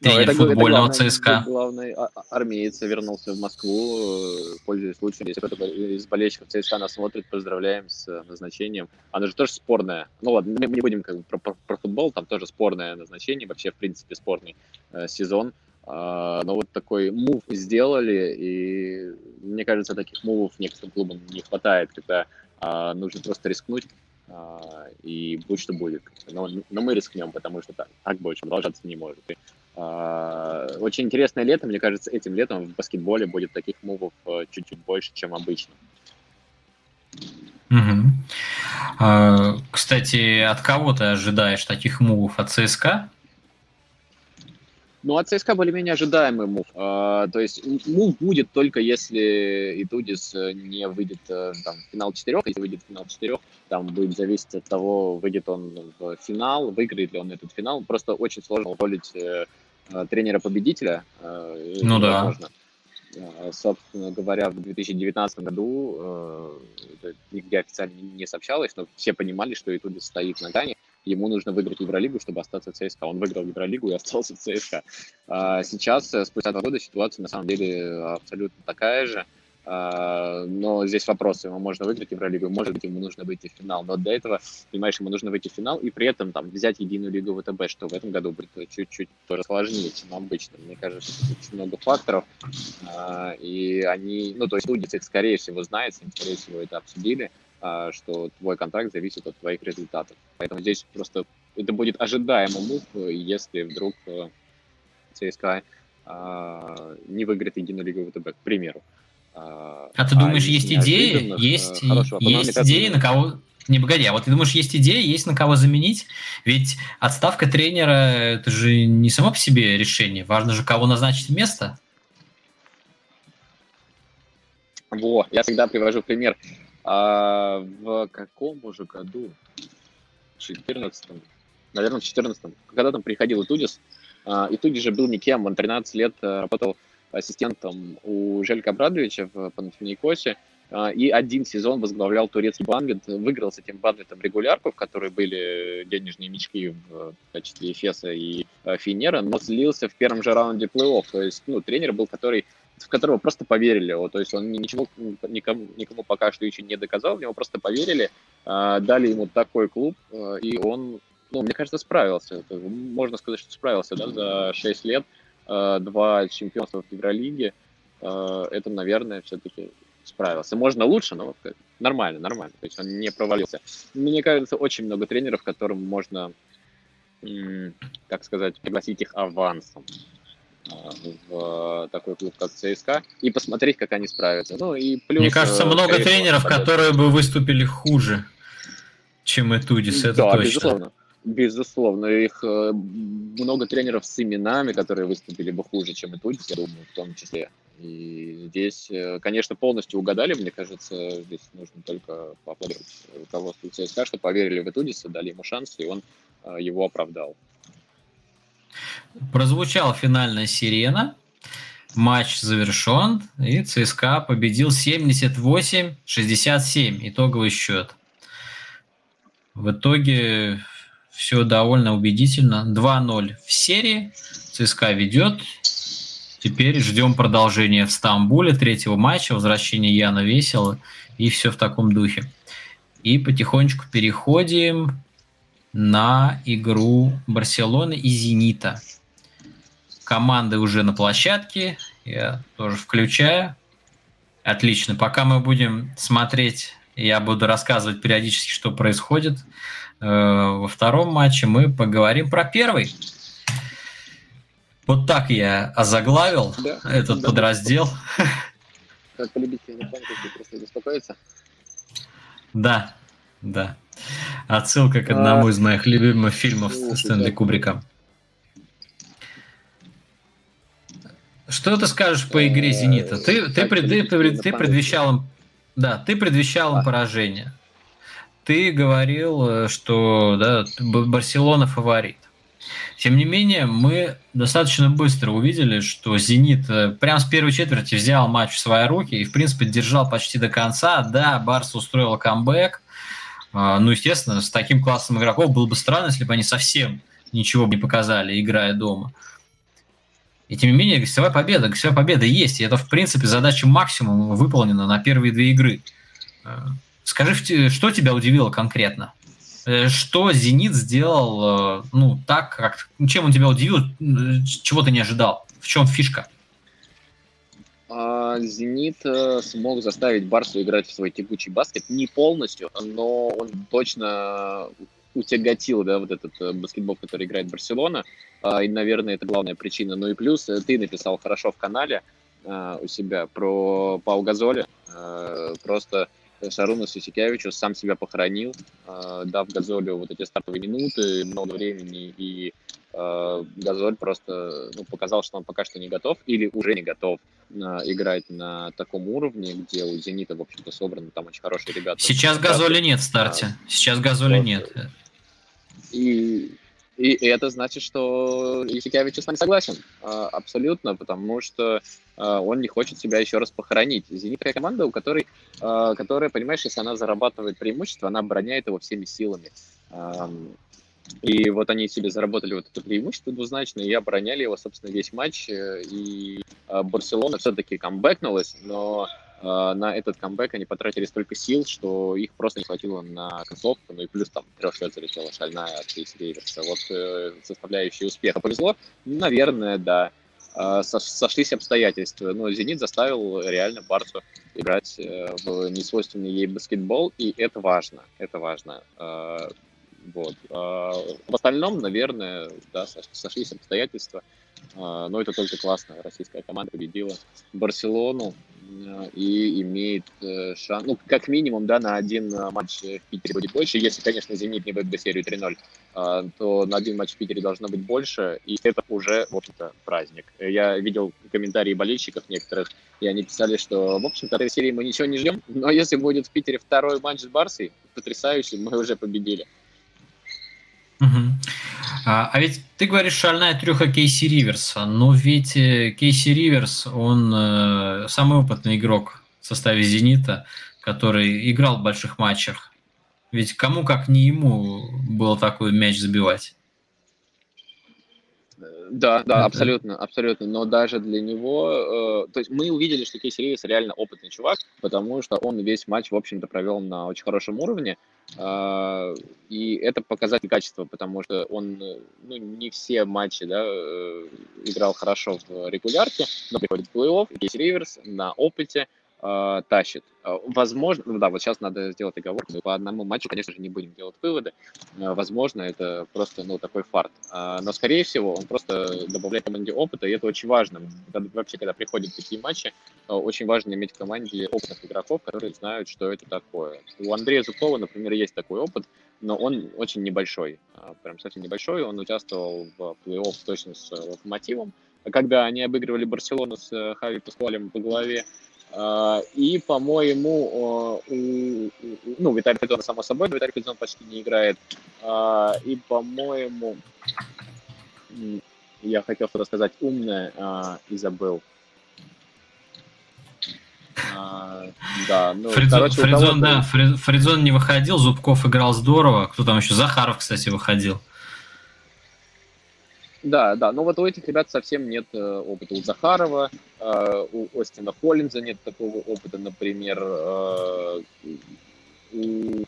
Тренер футбольного это главный, ЦСКА. Главный армеец вернулся в Москву, э, пользуясь случаем. Если кто-то из болельщиков ЦСКА нас смотрит, поздравляем с назначением. Оно же тоже спорное. Ну ладно, мы не будем как бы про, про, про футбол, там тоже спорное назначение, вообще в принципе спорный э, сезон. А, но вот такой мув сделали, и мне кажется, таких мувов некоторым клубам не хватает, когда а, нужно просто рискнуть, а, и будь что будет. Но, но мы рискнем, потому что так, так больше продолжаться не может. И, Очень интересное лето, мне кажется, этим летом в баскетболе будет таких мувов чуть-чуть больше, чем обычно. Угу. Кстати, от кого ты ожидаешь таких мувов? От ЦСКА? Ну, от ЦСКА более-менее ожидаемый мув. А, то есть мув будет только если Итудис э, не выйдет э, там, в финал четырех. Если выйдет в финал четырех, там будет зависеть от того, выйдет он в финал, выиграет ли он этот финал. Просто очень сложно уволить э, тренера-победителя. Ну да. Собственно говоря, в 2019 году это нигде официально не сообщалось, но все понимали, что Итудис стоит на грани ему нужно выиграть Евролигу, чтобы остаться в ЦСКА. Он выиграл Евролигу и остался в ЦСКА. А сейчас, э, спустя два года, ситуация на самом деле абсолютно такая же. А, но здесь вопрос, ему можно выиграть Евролигу, может быть, ему нужно выйти в финал. Но для этого, понимаешь, ему нужно выйти в финал и при этом там взять единую лигу ВТБ, что в этом году будет чуть-чуть тоже сложнее, чем обычно. Мне кажется, очень много факторов. А, и они, ну, то есть люди, скорее всего, знают, скорее всего, это обсудили. А, что твой контракт зависит от твоих результатов. Поэтому здесь просто это будет ожидаемый мув, если вдруг э, ЦСКА а, не выиграет единую лигу ВТБ, к примеру. А, а ты думаешь, есть идеи? Э, есть, есть идеи, на кого... Не, погоди, а вот ты думаешь, есть идеи, есть на кого заменить? Ведь отставка тренера – это же не само по себе решение. Важно же, кого назначить место. Во, я всегда привожу пример а в каком уже году? В 14 наверное, в 14 когда там приходил Итудис, а, Итудис же был никем, он 13 лет э, работал ассистентом у Желька Абрадовича в Панатинейкосе, а, и один сезон возглавлял турецкий банвит, выиграл с этим банвитом регулярку, в которой были денежные мечки в качестве Эфеса и э, Финера, но слился в первом же раунде плей-офф. То есть, ну, тренер был, который в которого просто поверили. Вот, то есть он ничего никому, никому пока что еще не доказал, в него просто поверили, э, дали ему такой клуб, э, и он, ну, мне кажется, справился. Можно сказать, что справился да, за 6 лет. Э, два чемпионства в Евролиге. Э, это, наверное, все-таки справился. Можно лучше, но нормально, нормально. То есть он не провалился. Мне кажется, очень много тренеров, которым можно, как сказать, пригласить их авансом в такой клуб, как ЦСКА, и посмотреть, как они справятся. Ну, и плюс, Мне кажется, э, много тренеров, которые бы выступили хуже, чем Этудис, это да, точно. безусловно. Безусловно, их э, много тренеров с именами, которые выступили бы хуже, чем Этудис, я думаю, в том числе. И здесь, э, конечно, полностью угадали, мне кажется, здесь нужно только поаплодировать руководству ЦСКА, что поверили в Этудиса, дали ему шанс, и он его оправдал. Прозвучала финальная сирена. Матч завершен, и ЦСКА победил 78-67. Итоговый счет. В итоге все довольно убедительно. 2-0 в серии. ЦСКА ведет. Теперь ждем продолжения в Стамбуле третьего матча, возвращение Яна Весело и все в таком духе. И потихонечку переходим на игру Барселоны и Зенита. Команды уже на площадке, я тоже включаю. Отлично. Пока мы будем смотреть, я буду рассказывать периодически, что происходит. Э, во втором матче мы поговорим про первый. Вот так я озаглавил да, этот да, подраздел. Как полюбить просто беспокоиться? Да, да. Отсылка к одному а, из моих любимых фильмов Стэнли Кубрика. Что ты скажешь по игре Зенита? Ты, ты, пред, ты, ты, ты предвещал им, да, ты предвещал им поражение. Ты говорил, э, что да, Барселона фаворит. Тем не менее, мы достаточно быстро увидели, что «Зенит» э, прямо с первой четверти взял матч в свои руки и, в принципе, держал почти до конца. Да, Барс устроил камбэк, ну, естественно, с таким классом игроков было бы странно, если бы они совсем ничего не показали, играя дома. И тем не менее, гостевая победа, гостевая победа есть. И это, в принципе, задача максимум выполнена на первые две игры. А, скажи, что тебя удивило конкретно? Э, что «Зенит» сделал, э, ну, так, как... Чем он тебя удивил, чего ты не ожидал? В чем фишка? А, Зенит э, смог заставить Барсу играть в свой текучий баскет. Не полностью, но он точно утяготил, да, вот этот э, баскетбол, который играет Барселона, э, и, наверное, это главная причина. Ну и плюс э, ты написал хорошо в канале у себя про Пау Газоли, просто Шаруна Сусикевичу сам себя похоронил, дав Газолю вот эти стартовые минуты, много времени, и Газоль просто ну, показал, что он пока что не готов или уже не готов э, играть на таком уровне, где у «Зенита», в общем-то, собраны там очень хорошие ребята. Сейчас Газоля нет в старте, сейчас Газоля нет. И и это значит, что Исикевич с нами согласен а, абсолютно, потому что он не хочет себя еще раз похоронить. «Зенит» такая команда, у которой, которая, понимаешь, если она зарабатывает преимущество, она обороняет его всеми силами. И вот они себе заработали вот это преимущество двузначное и обороняли его, собственно, весь матч. И Барселона все-таки камбэкнулась, но а, на этот камбэк они потратили столько сил, что их просто не хватило на концовку, ну и плюс там трех счет залетела шальная от Кейс Рейверса. Вот э, составляющие успеха повезло? Наверное, да. Э, сошлись обстоятельства, но «Зенит» заставил реально Барсу играть э, в несвойственный ей баскетбол, и это важно, это важно. Э, вот. А в остальном, наверное, да, сошлись обстоятельства, но это только классно. Российская команда победила Барселону, Э, и имеет э, шанс, ну, как минимум, да, на один э, матч в Питере будет больше. Если, конечно, «Зенит» не выиграет серию 3-0, то на один матч в Питере должно быть больше, и это уже, в общем-то, праздник. Я видел комментарии болельщиков некоторых, и они писали, что, в общем-то, этой серии мы ничего не ждем, но если будет в Питере второй матч с Барсой, потрясающий, мы уже победили. А, а ведь ты говоришь шальная трюха Кейси Риверса, но ведь э, Кейси Риверс, он э, самый опытный игрок в составе «Зенита», который играл в больших матчах. Ведь кому, как не ему, было такой мяч забивать? Да, да, абсолютно, абсолютно. Но даже для него, э, то есть мы увидели, что Кейси Ривис реально опытный чувак, потому что он весь матч, в общем-то, провел на очень хорошем уровне. Э, и это показатель качества, потому что он, ну, не все матчи, да, э, играл хорошо в регулярке, но приходит в плей-офф, Кейси Риверс на опыте, э, тащит. А, возможно, ну да, вот сейчас надо сделать оговорку, по одному матчу, конечно же, не будем делать выводы. Э, возможно, это просто, ну, такой фарт. Но, скорее всего, он просто добавляет команде опыта, и это очень важно. Когда, вообще, когда приходят такие матчи, очень важно иметь в команде опытных игроков, которые знают, что это такое. У Андрея Зубкова, например, есть такой опыт, но он очень небольшой, прям совсем небольшой. Он участвовал в плей-офф точно с Локомотивом, когда они обыгрывали Барселону с э, Хави Паскуалем по голове, а, и, по-моему, ну, Виталий Федон, само собой, Виталий Федон почти не играет. А, и, по-моему, я хотел что-то сказать умное а, и забыл. да, ну, Фридзон, короче, Фридзон, да, Фридзон не выходил, Зубков играл здорово. Кто там еще? Захаров, кстати, выходил. Да, да, но вот у этих ребят совсем нет э, опыта. У Захарова, э, у Остина Холлинза нет такого опыта, например, э, у,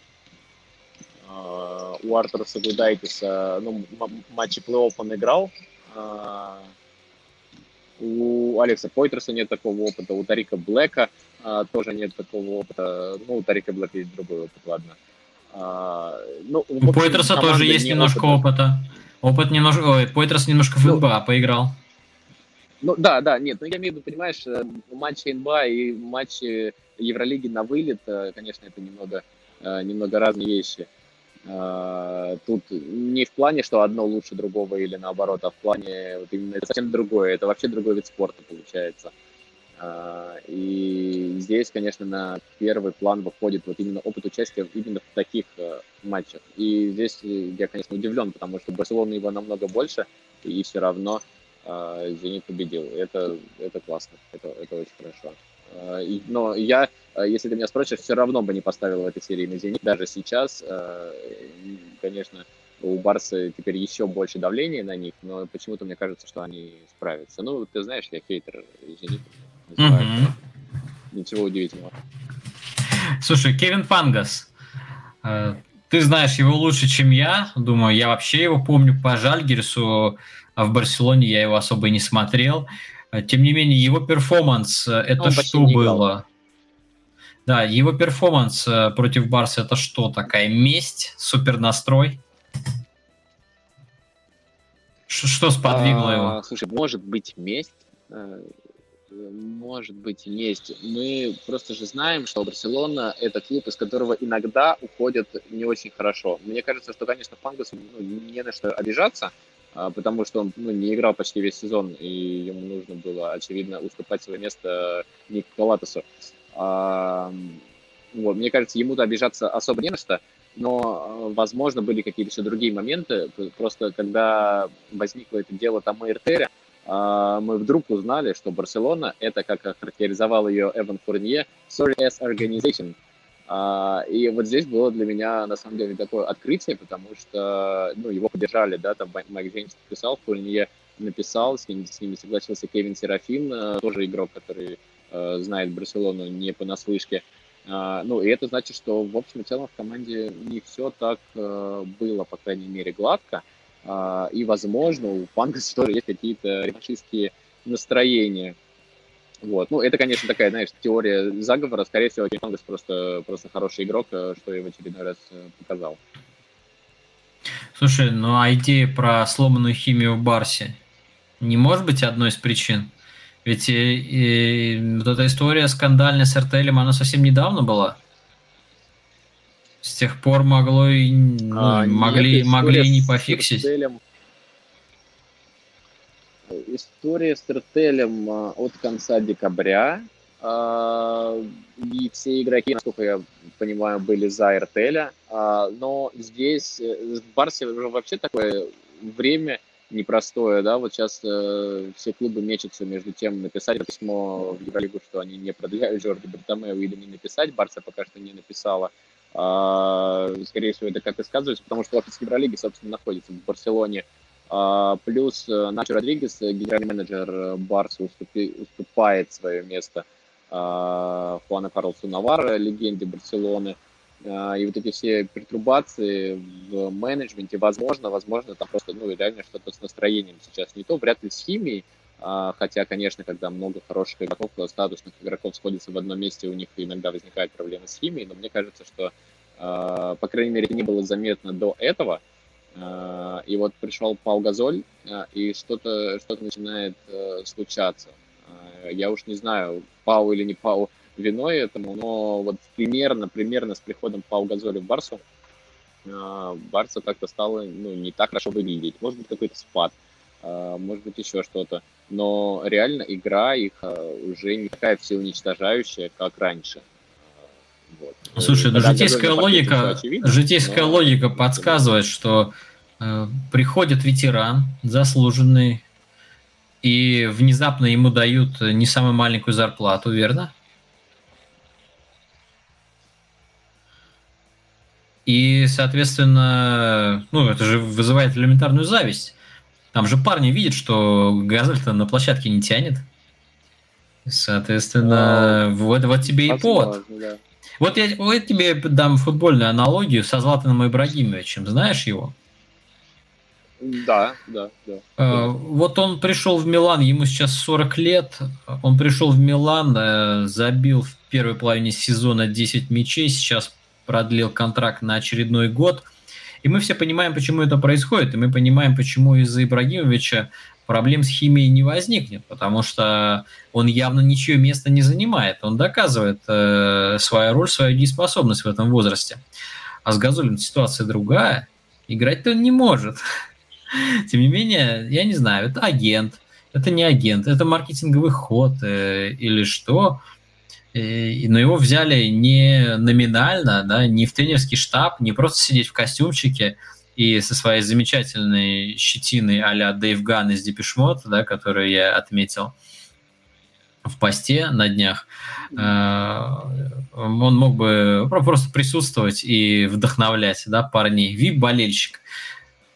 э, у Артура Сагудайтиса, ну, матчи плей-офф он играл, э, у Алекса Пойтерса нет такого опыта, у Тарика Блэка э, тоже нет такого опыта, ну, у Тарика Блэка есть другой опыт, ладно. А, ну, у Пойтерса тоже есть немножко опыта. опыта. Опыт немножко... Ой, Пойтерс немножко в ну, НБА поиграл. Ну да, да, нет, ну я имею в виду, понимаешь, э, матчи НБА и матчи Евролиги на вылет, э, конечно, это немного, э, немного разные вещи. Тут не в плане, что одно лучше другого или наоборот, а в плане вот именно совсем другое, это вообще другой вид спорта получается. И здесь, конечно, на первый план выходит вот именно опыт участия именно в таких матчах. И здесь я, конечно, удивлен, потому что Барселона его намного больше, и все равно э, Зенит победил. Это, это классно, это, это очень хорошо. Э, и, но я, если ты меня спросишь, все равно бы не поставил в этой серии на Зенит. Даже сейчас, э, конечно, у Барса теперь еще больше давления на них, но почему-то мне кажется, что они справятся. Ну, ты знаешь, я хейтер Зенита. Mm-hmm. Ничего удивительного. Слушай, Кевин Пангас, ты знаешь его лучше, чем я. Думаю, я вообще его помню по Жальгирису, а в Барселоне я его особо и не смотрел. Тем не менее, его перформанс э, это Он что было? Да, его перформанс э, против Барса это что? Такая месть, супер настрой? Что сподвигло а, его? Слушай, может быть месть, э, может быть месть. Мы просто же знаем, что Барселона – это клуб, из которого иногда уходят не очень хорошо. Мне кажется, что, конечно, Фангасу ну, не на что обижаться, а, потому что он ну, не играл почти весь сезон, и ему нужно было, очевидно, уступать свое место Нику. А, вот, мне кажется, ему-то обижаться особо не на что, но, э, возможно, были какие-то еще другие моменты. Просто когда возникло это дело там Эртере, а, мы вдруг узнали, что Барселона — это, как охарактеризовал ее Эван Фурнье, serious organization. А, и вот здесь было для меня, на самом деле, такое открытие, потому что ну, его поддержали, да, там Майк Джеймс написал, Фурнье написал, с ними, с ними согласился Кевин Серафин, э, тоже игрок, который э, знает Барселону не понаслышке. А, ну, и это значит, что, в общем и целом, в команде не все так э, было, по крайней мере, гладко. А, и, возможно, у Пангаса тоже есть какие-то реваншистские настроения. Вот. Ну, это, конечно, такая, знаешь, теория заговора. Скорее всего, Пангас просто, просто хороший игрок, э, что я в очередной раз показал. Слушай, ну а идея про сломанную химию в Барсе не может быть одной из причин? Ведь и, и вот эта история скандальная с РТЛем, она совсем недавно была. С тех пор могло и, ну, а, могли, нет, могли и не пофиксить. История с Ртелем а, от конца декабря. А, и все игроки, насколько я понимаю, были за Ртеля. Но здесь э, в Барсе уже вообще такое время непростое, да, вот сейчас э, все клубы мечутся между тем, написать письмо в Евролигу, что они не продляют Жорди Бартомео или не написать, Барса пока что не написала, а, скорее всего, это как и сказывается, потому что офис Евролиги, собственно, находится в Барселоне, а, плюс э, Начо Родригес, генеральный менеджер Барса, уступи, уступает свое место а, Хуана Карлосу Наварро, легенде Барселоны, а, и вот эти все пертурбации в менеджменте, возможно, возможно, там просто, ну, реально что-то с настроением сейчас не то, вряд ли с химией, а, хотя, конечно, когда много хороших игроков, статусных игроков сходятся в одном месте, у них иногда возникают проблемы с химией, но мне кажется, что, а, по крайней мере, не было заметно до этого, и вот пришел Пау Газоль, и что-то что начинает э, случаться. Я уж не знаю, Пау или не Пау, виной этому, но вот примерно, примерно с приходом Пау Газоли в Барсу а, Барса как-то стало ну, не так хорошо выглядеть. Может быть, какой-то спад, а, может быть, еще что-то. Но реально игра их а, уже не такая всеуничтожающая, как раньше. Вот. Слушай, ну, житейская логика, очевидно, житейская но... логика подсказывает, что э, приходит ветеран, заслуженный, и внезапно ему дают не самую маленькую зарплату, верно? И, соответственно, ну, это же вызывает элементарную зависть. Там же парни видят, что Газель-то на площадке не тянет. Соответственно, а, вот, вот тебе и повод. Да. Вот я, вот тебе дам футбольную аналогию со Златаном Ибрагимовичем. Знаешь его? Да, да, да. А, вот он пришел в Милан, ему сейчас 40 лет. Он пришел в Милан, э, забил в первой половине сезона 10 мячей, сейчас продлил контракт на очередной год. И мы все понимаем, почему это происходит, и мы понимаем, почему из-за Ибрагимовича проблем с химией не возникнет, потому что он явно ничего места не занимает. Он доказывает э, свою роль, свою неспособность в этом возрасте. А с Газолем ситуация другая. Играть-то он не может. Тем не менее, я не знаю, это агент, это не агент, это маркетинговый ход э, или что. И, но его взяли не номинально, да, не в тренерский штаб, не просто сидеть в костюмчике и со своей замечательной щетиной а-ля Дэйв Ган из Депешмот, да, которую я отметил в посте на днях, э, он мог бы просто присутствовать и вдохновлять да, парней. Вип-болельщик.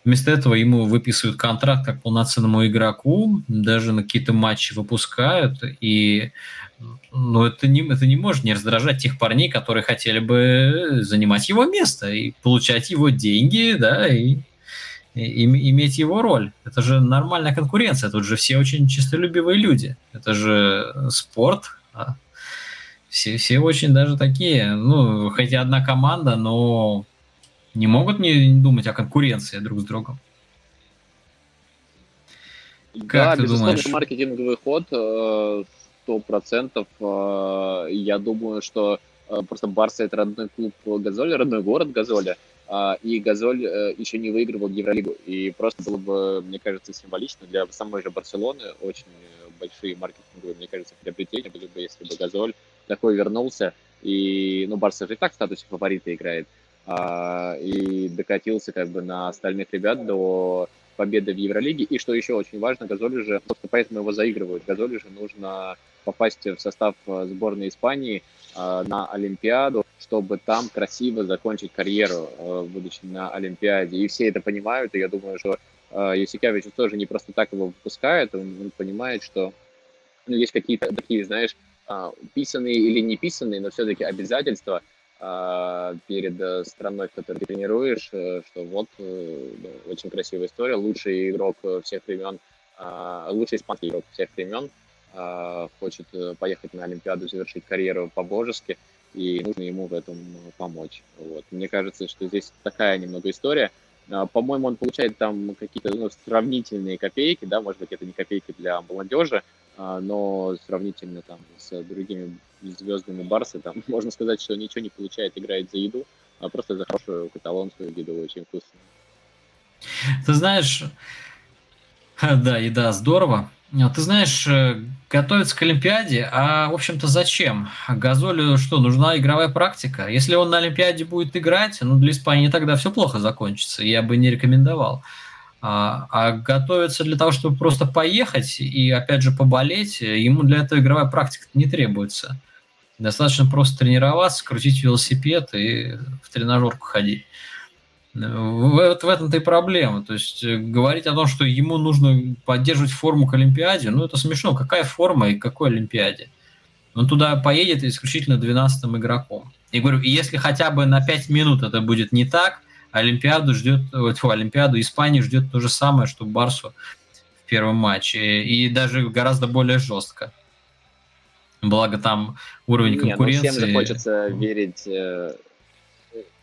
Вместо этого ему выписывают контракт как полноценному игроку, даже на какие-то матчи выпускают, и но это не, это не может не раздражать тех парней, которые хотели бы занимать его место и получать его деньги, да, и, и, и иметь его роль. Это же нормальная конкуренция, тут же все очень честолюбивые люди. Это же спорт, а все, все очень даже такие, ну, хотя одна команда, но Не могут не думать о конкуренции друг с другом? Как да, безусловно, думаешь? маркетинговый ход э, сто процентов. Э, я думаю, что э, просто Барса это родной клуб Газоля, родной город Газоля, и Газоль еще не выигрывал Евролигу. И просто было бы, мне кажется, символично для самой же Барселоны очень большие маркетинговые, мне кажется, приобретения были бы, если бы Газоль такой вернулся. И, ну, Барса же и так в статусе фаворита играет. И докатился как бы на остальных ребят до победы в Евролиге. И что еще очень важно, Газоли же, просто поэтому его заигрывают, Газоли же нужно попасть в состав э, сборной Испании э, на Олимпиаду, чтобы там красиво закончить карьеру, э, будучи на Олимпиаде. И все это понимают, и я думаю, что Юсикевич тоже не просто так его выпускает, он, он понимает, что ну, есть какие-то такие, знаешь, писанные или не писанные, но все-таки обязательства – перед страной, в которой ты тренируешь, что вот очень красивая история, лучший игрок всех времен, лучший испанский игрок всех времен, хочет поехать на Олимпиаду, завершить карьеру по-божески, и нужно ему в этом помочь. Вот. Мне кажется, что здесь такая немного история. По-моему, он получает там какие-то ну, сравнительные копейки, да, может быть, это не копейки для молодежи, но сравнительно там с другими звездами Барса, там можно сказать, что ничего не получает, играет за еду, а просто за хорошую каталонскую еду, очень вкусную. Ты знаешь, да, еда здорово. Ты знаешь, э, готовится к Олимпиаде, а, в общем-то, зачем? Газолю что, нужна игровая практика? Если он на Олимпиаде будет играть, ну, для Испании тогда все плохо закончится, я бы не рекомендовал. А, а готовится для того, чтобы просто поехать и, опять же, поболеть, ему для этого игровая практика не требуется. Достаточно просто тренироваться, крутить велосипед и в тренажерку ходить. Вот в этом-то и проблема. То есть э, говорить о том, что ему нужно поддерживать форму к Олимпиаде, ну это смешно. Какая форма и какой Олимпиаде? Он туда поедет исключительно 12-м игроком. И говорю, если хотя бы на 5 минут это будет не так, Олимпиаду ждет, фу, Олимпиаду Испании ждет то же самое, что Барсу в первом матче. И даже гораздо более жестко. Благо там уровень конкуренции. Не, ну всем же хочется верить, э,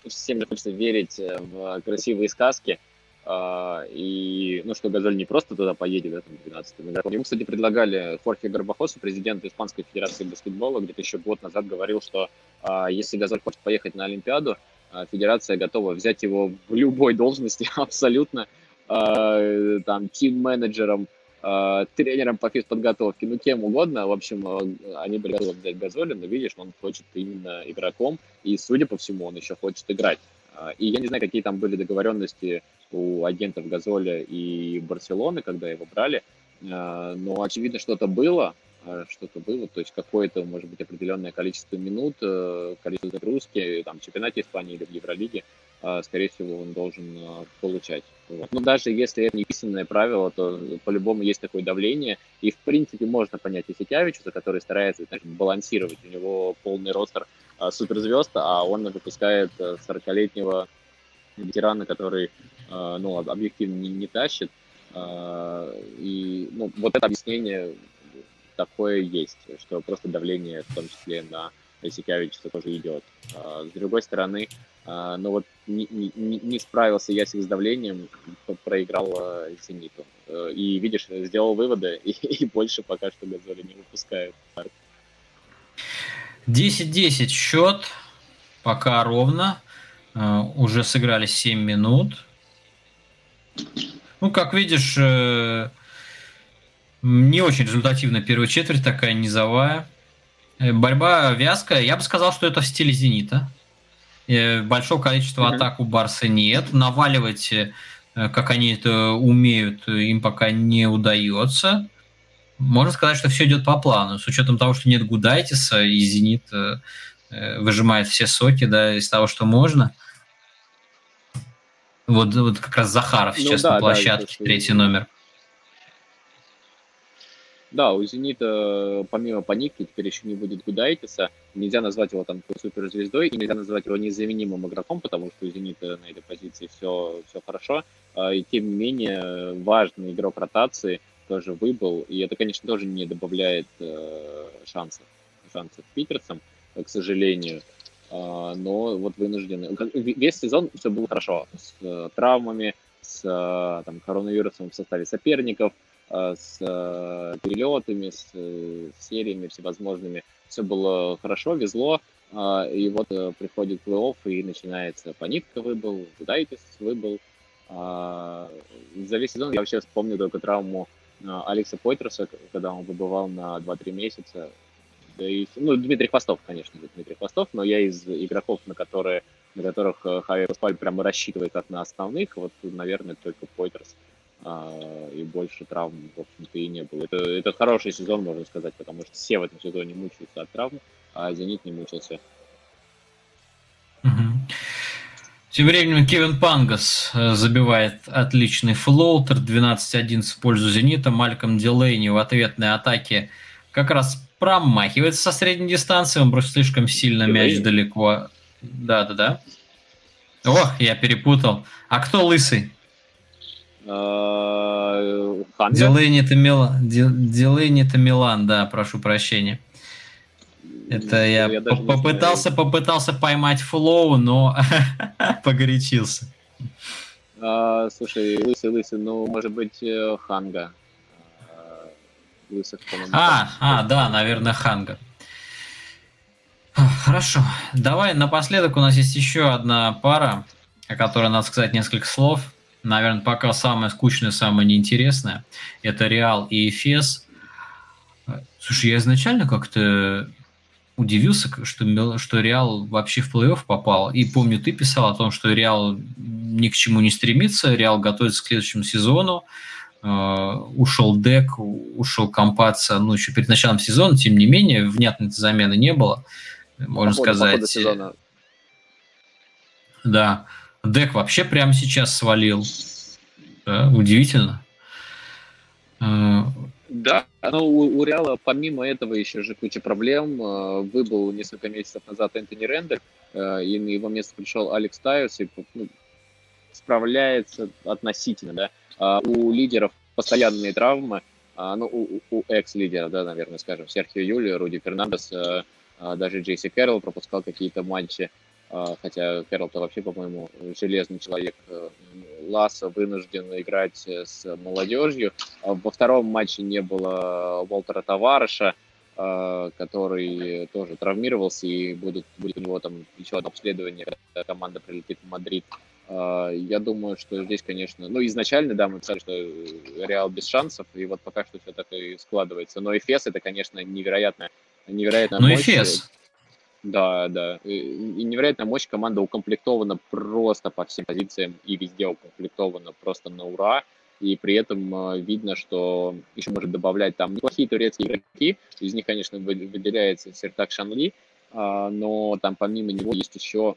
всем хочется верить э, в красивые сказки. Uh, и, ну, что Газель не просто туда поедет, да, там, 12 игроком. Ему, кстати, предлагали Хорхе Горбахосу, президент Испанской Федерации баскетбола, где-то еще год назад говорил, что uh, если Газель хочет поехать на Олимпиаду, uh, Федерация готова взять его в любой должности абсолютно, там, тим-менеджером, тренером по физподготовке, ну, кем угодно. В общем, э, они были готовы взять Газоли, но видишь, он хочет именно игроком, и, судя по всему, он еще хочет играть. Э, и я не знаю, какие там были договоренности у агентов Газоля и Барселоны, когда его брали, э, но очевидно, что-то было, что-то было, то есть какое-то, может быть, определенное количество минут, количество загрузки, там, в чемпионате Испании или в Евролиге, скорее всего, он должен а, получать. Но даже если это не писанное правило, то по-любому есть такое давление. И, в принципе, можно понять Исикявича, который старается знаешь, балансировать. У него полный ростер а, суперзвезд, а он выпускает 40-летнего ветерана, который ну, объективно не, не тащит. И ну, вот это объяснение такое есть, что просто давление, в том числе на Исикявича, тоже идет. С другой стороны, а, но вот не, не, не справился я с давлением, проиграл э, Зениту. Э, и, видишь, сделал выводы, и, и больше пока что Газоли не выпускают. 10-10 счет, пока ровно. Э, уже сыграли 7 минут. Ну, как видишь, не очень результативная первая четверть, такая низовая. Борьба вязкая. Я бы сказал, что это в стиле «Зенита». Э, большого количества mm-hmm. атак у Барса нет. Наваливать, э, как они это умеют, им пока не удается. Можно сказать, что все идет по плану. С учетом того, что нет Гудайтиса, и Зенит э, выжимает все соки да, из того, что можно. Вот, вот как раз Захаров ну сейчас ну, да, на площадке, да, третий номер. Да, у «Зенита» помимо паники теперь еще не будет Гудайтиса. Нельзя назвать его там суперзвездой, и нельзя назвать его незаменимым игроком, потому что у «Зенита» на этой позиции все, все хорошо. А, и тем не менее, важный игрок ротации тоже выбыл, и это, конечно, тоже не добавляет э, шансов, шансов питерцам, к сожалению. но вот вынуждены. Весь сезон все было хорошо. С травмами, с там, коронавирусом в составе соперников, с перелетами, с сериями всевозможными. Все было хорошо, везло. И вот приходит плей-офф, и начинается панитка выбыл, Дайтис выбыл. За весь сезон я вообще вспомню только травму Алекса Пойтресса, когда он выбывал на 2-3 месяца. Да и, ну, Дмитрий Хвостов, конечно, Дмитрий Хвостов, но я из игроков, на, которые, на которых э, Хави Паскуаль прямо рассчитывает как на основных, вот, наверное, только Пойтресс и больше травм, в общем-то, и не было. Это, это хороший сезон, можно сказать, потому что все в этом сезоне мучаются от травм, а «Зенит» не мучился. Тем временем Кевин Пангас э, забивает отличный флоутер, 12-11 в пользу «Зенита». Мальком Дилейни в ответной атаке как раз промахивается со средней дистанции, он бросил слишком сильно мяч далеко. Да-да-да. Ох, я перепутал. А кто лысый? Э, Дилейни-то Милан, Дилейни-то Милан, да, прошу прощения. Это я, я попытался, попытался поймать флоу, но погорячился. А, слушай, лысый, лысый, ну, может быть, э, Ханга. А, лысых, а, а, да, наверное, Ханга. Хорошо. Давай напоследок у нас есть еще одна пара, о которой надо сказать несколько слов. Наверное, пока самая скучная, самая неинтересная. Это Реал и Эфес. Слушай, я изначально как-то удивился, что, что Реал вообще в плей-офф попал. И помню, ты писал о том, что Реал ни к чему не стремится, Реал готовится к следующему сезону. Uh, ушел Дек, ушел Компаца, ну, еще перед началом сезона, тем не менее, внятной замены не было, можно по сказать. Сезона. Да. Дек вообще прямо сейчас свалил. Да, удивительно. Uh, да, но у, у Реала помимо этого еще же куча проблем. Э, выбыл несколько месяцев назад Энтони Рендер, э, и на его место пришел Алекс Тайус, и ну, справляется относительно, да. А у лидеров постоянные травмы, а, ну, у, у экс-лидера, да, наверное, скажем, Серхио Юль, Руди Фернандес, э, а, даже Джейси Кэрролл пропускал какие-то матчи. А, хотя Кэрролл-то вообще, по-моему, железный человек. Э, Ласо вынужден играть э, с молодежью. А во втором матче не было Уолтера Тавареша, а, который тоже травмировался, и будет, будет у него там еще одно обследование, когда команда прилетит в Мадрид. Я думаю, что здесь, конечно, ну, изначально, да, мы писали, что Реал без шансов, и вот пока что все так и складывается. Но Эфес это, конечно, невероятно, невероятно. Ну, Эфес, да, да. И, невероятная мощь команда укомплектована просто по всем позициям и везде укомплектована просто на ура. И при этом э, видно, что еще может добавлять там неплохие турецкие игроки. Из них, конечно, выделяется Сертак Шанли, э, но там помимо него есть еще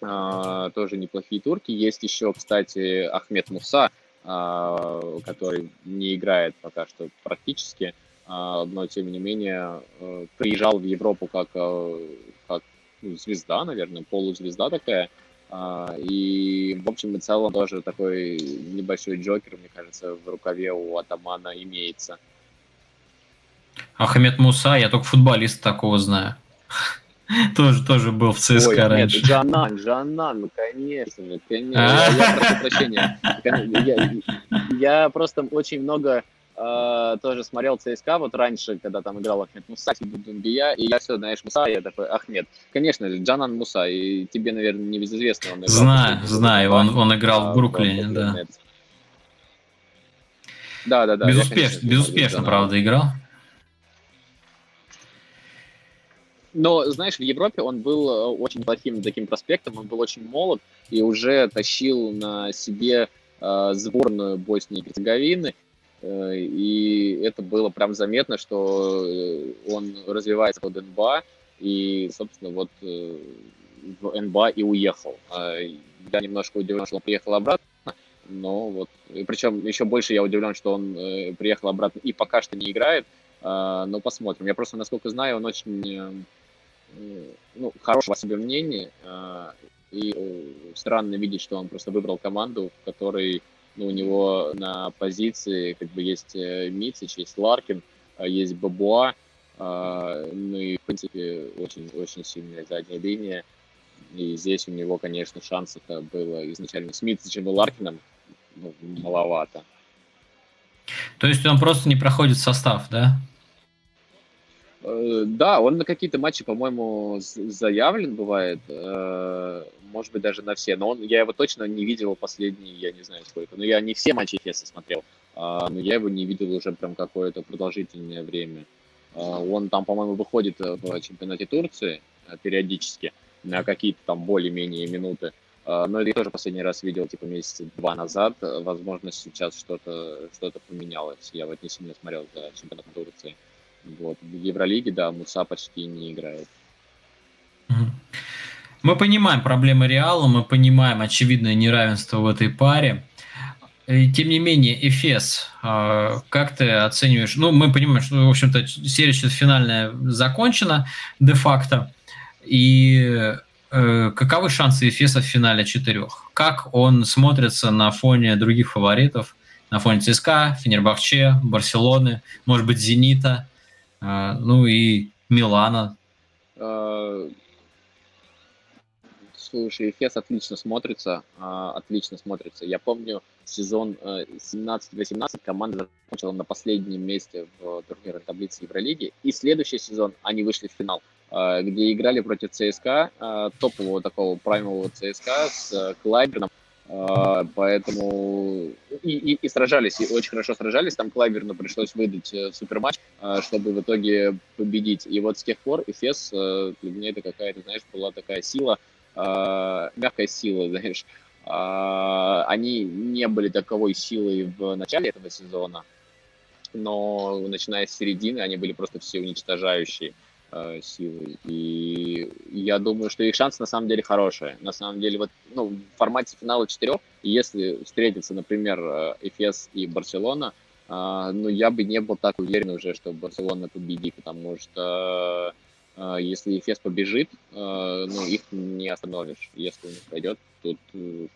э, тоже неплохие турки. Есть еще, кстати, Ахмед Муса, который не играет пока что практически. А, но тем не менее э, приезжал в Европу как, э, как ну, звезда, наверное, полузвезда такая. А, и, в общем и целом, тоже такой небольшой джокер, мне кажется, в рукаве у Атамана имеется. Ахмед Муса, я только футболист такого знаю. Тоже, тоже был в ЦСКА Ой, раньше. Нет, Джанан, Джанан, ну, конечно, конечно. А? Я, прошу прощения. Я, я просто очень много э, тоже смотрел ЦСКА вот раньше, когда там играл Ахмед Муса, Думбия, и я все, знаешь, Муса, я такой, Ахмед. Конечно же, Джанан Муса, и тебе, наверное, не безызвестно. Он играл, знаю, знаю, он, он играл а, в Бруклине, в да. Да, да, да. Безуспеш... Я, конечно, безуспешно, правда, играл. Но, знаешь, в Европе он был э, очень плохим таким проспектом, он был очень молод и уже тащил на себе э, сборную Боснии и Герцеговины. Э, и это было прям заметно, что э, он развивается под НБА, и, собственно, вот э, в НБА и уехал. А, я немножко удивлен, что он приехал обратно, но вот, причем еще больше я удивлен, что он приехал обратно и пока что не играет, а, но посмотрим. Я просто, насколько знаю, он очень ну, хорошего себе мнения, а, и странно видеть, что он просто выбрал команду, в которой ну, у него на позиции как бы есть э, Мицич, есть Ларкин, а есть Бабуа, Ну и, в принципе, очень-очень сильная задняя линия. И здесь у него, конечно, шансов было изначально с Митцичем и Ларкином ну, маловато. То есть он просто не проходит состав, да? Э, да, он на какие-то матчи, по-моему, заявлен бывает, э, может быть, даже на все, но он, я его точно не видел последние, я не знаю сколько, но я не все матчи Феса смотрел, а, но я его не видел уже прям какое-то продолжительное время. А, он там, по-моему, выходит в чемпионате Турции э, периодически на какие-то там более-менее минуты, а, но я тоже последний раз видел, типа, месяца два назад. Возможно, сейчас что-то что поменялось. Я вот не сильно смотрел за чемпионатом Турции. Вот. В Евролиге, да, Муса почти не играет. Мы понимаем проблемы Реала, мы понимаем очевидное неравенство в этой паре. И, тем не менее, Эфес, а, как ты оцениваешь? Ну, мы понимаем, что, в общем-то, серия финальная закончена де-факто. И Э, каковы шансы Эфеса в финале четырех? Как он смотрится на фоне других фаворитов? На фоне ЦСКА, Фенербахче, Барселоны, может быть, Зенита, э, ну и Милана. Э, слушай, Эфес отлично смотрится, отлично смотрится. Я помню сезон 17-18 команда закончила на последнем месте в турнирной таблице Евролиги, и следующий сезон они вышли в финал. А, где играли против ЦСКА, а, топового такого праймового ЦСКА с э, Клайберном. А, поэтому и, и, и сражались, и очень хорошо сражались. Там Клайберну пришлось выдать э, суперматч, чтобы в итоге победить. И вот с тех пор Эфес э, для меня это какая-то, знаешь, была такая сила, мягкая сила, знаешь. Они не были таковой силой в начале этого сезона, но начиная с середины они были просто все уничтожающие э, силы. И я думаю, что их шансы на самом деле хорошие. На самом деле, вот ну, в формате финала четырех, если встретятся, например, э, Эфес и Барселона, э, ну, я бы не был так уверен уже, что Барселона победит, потому что э, если Эфес побежит, э, ну, их не остановишь. Если он не пройдет, тут э,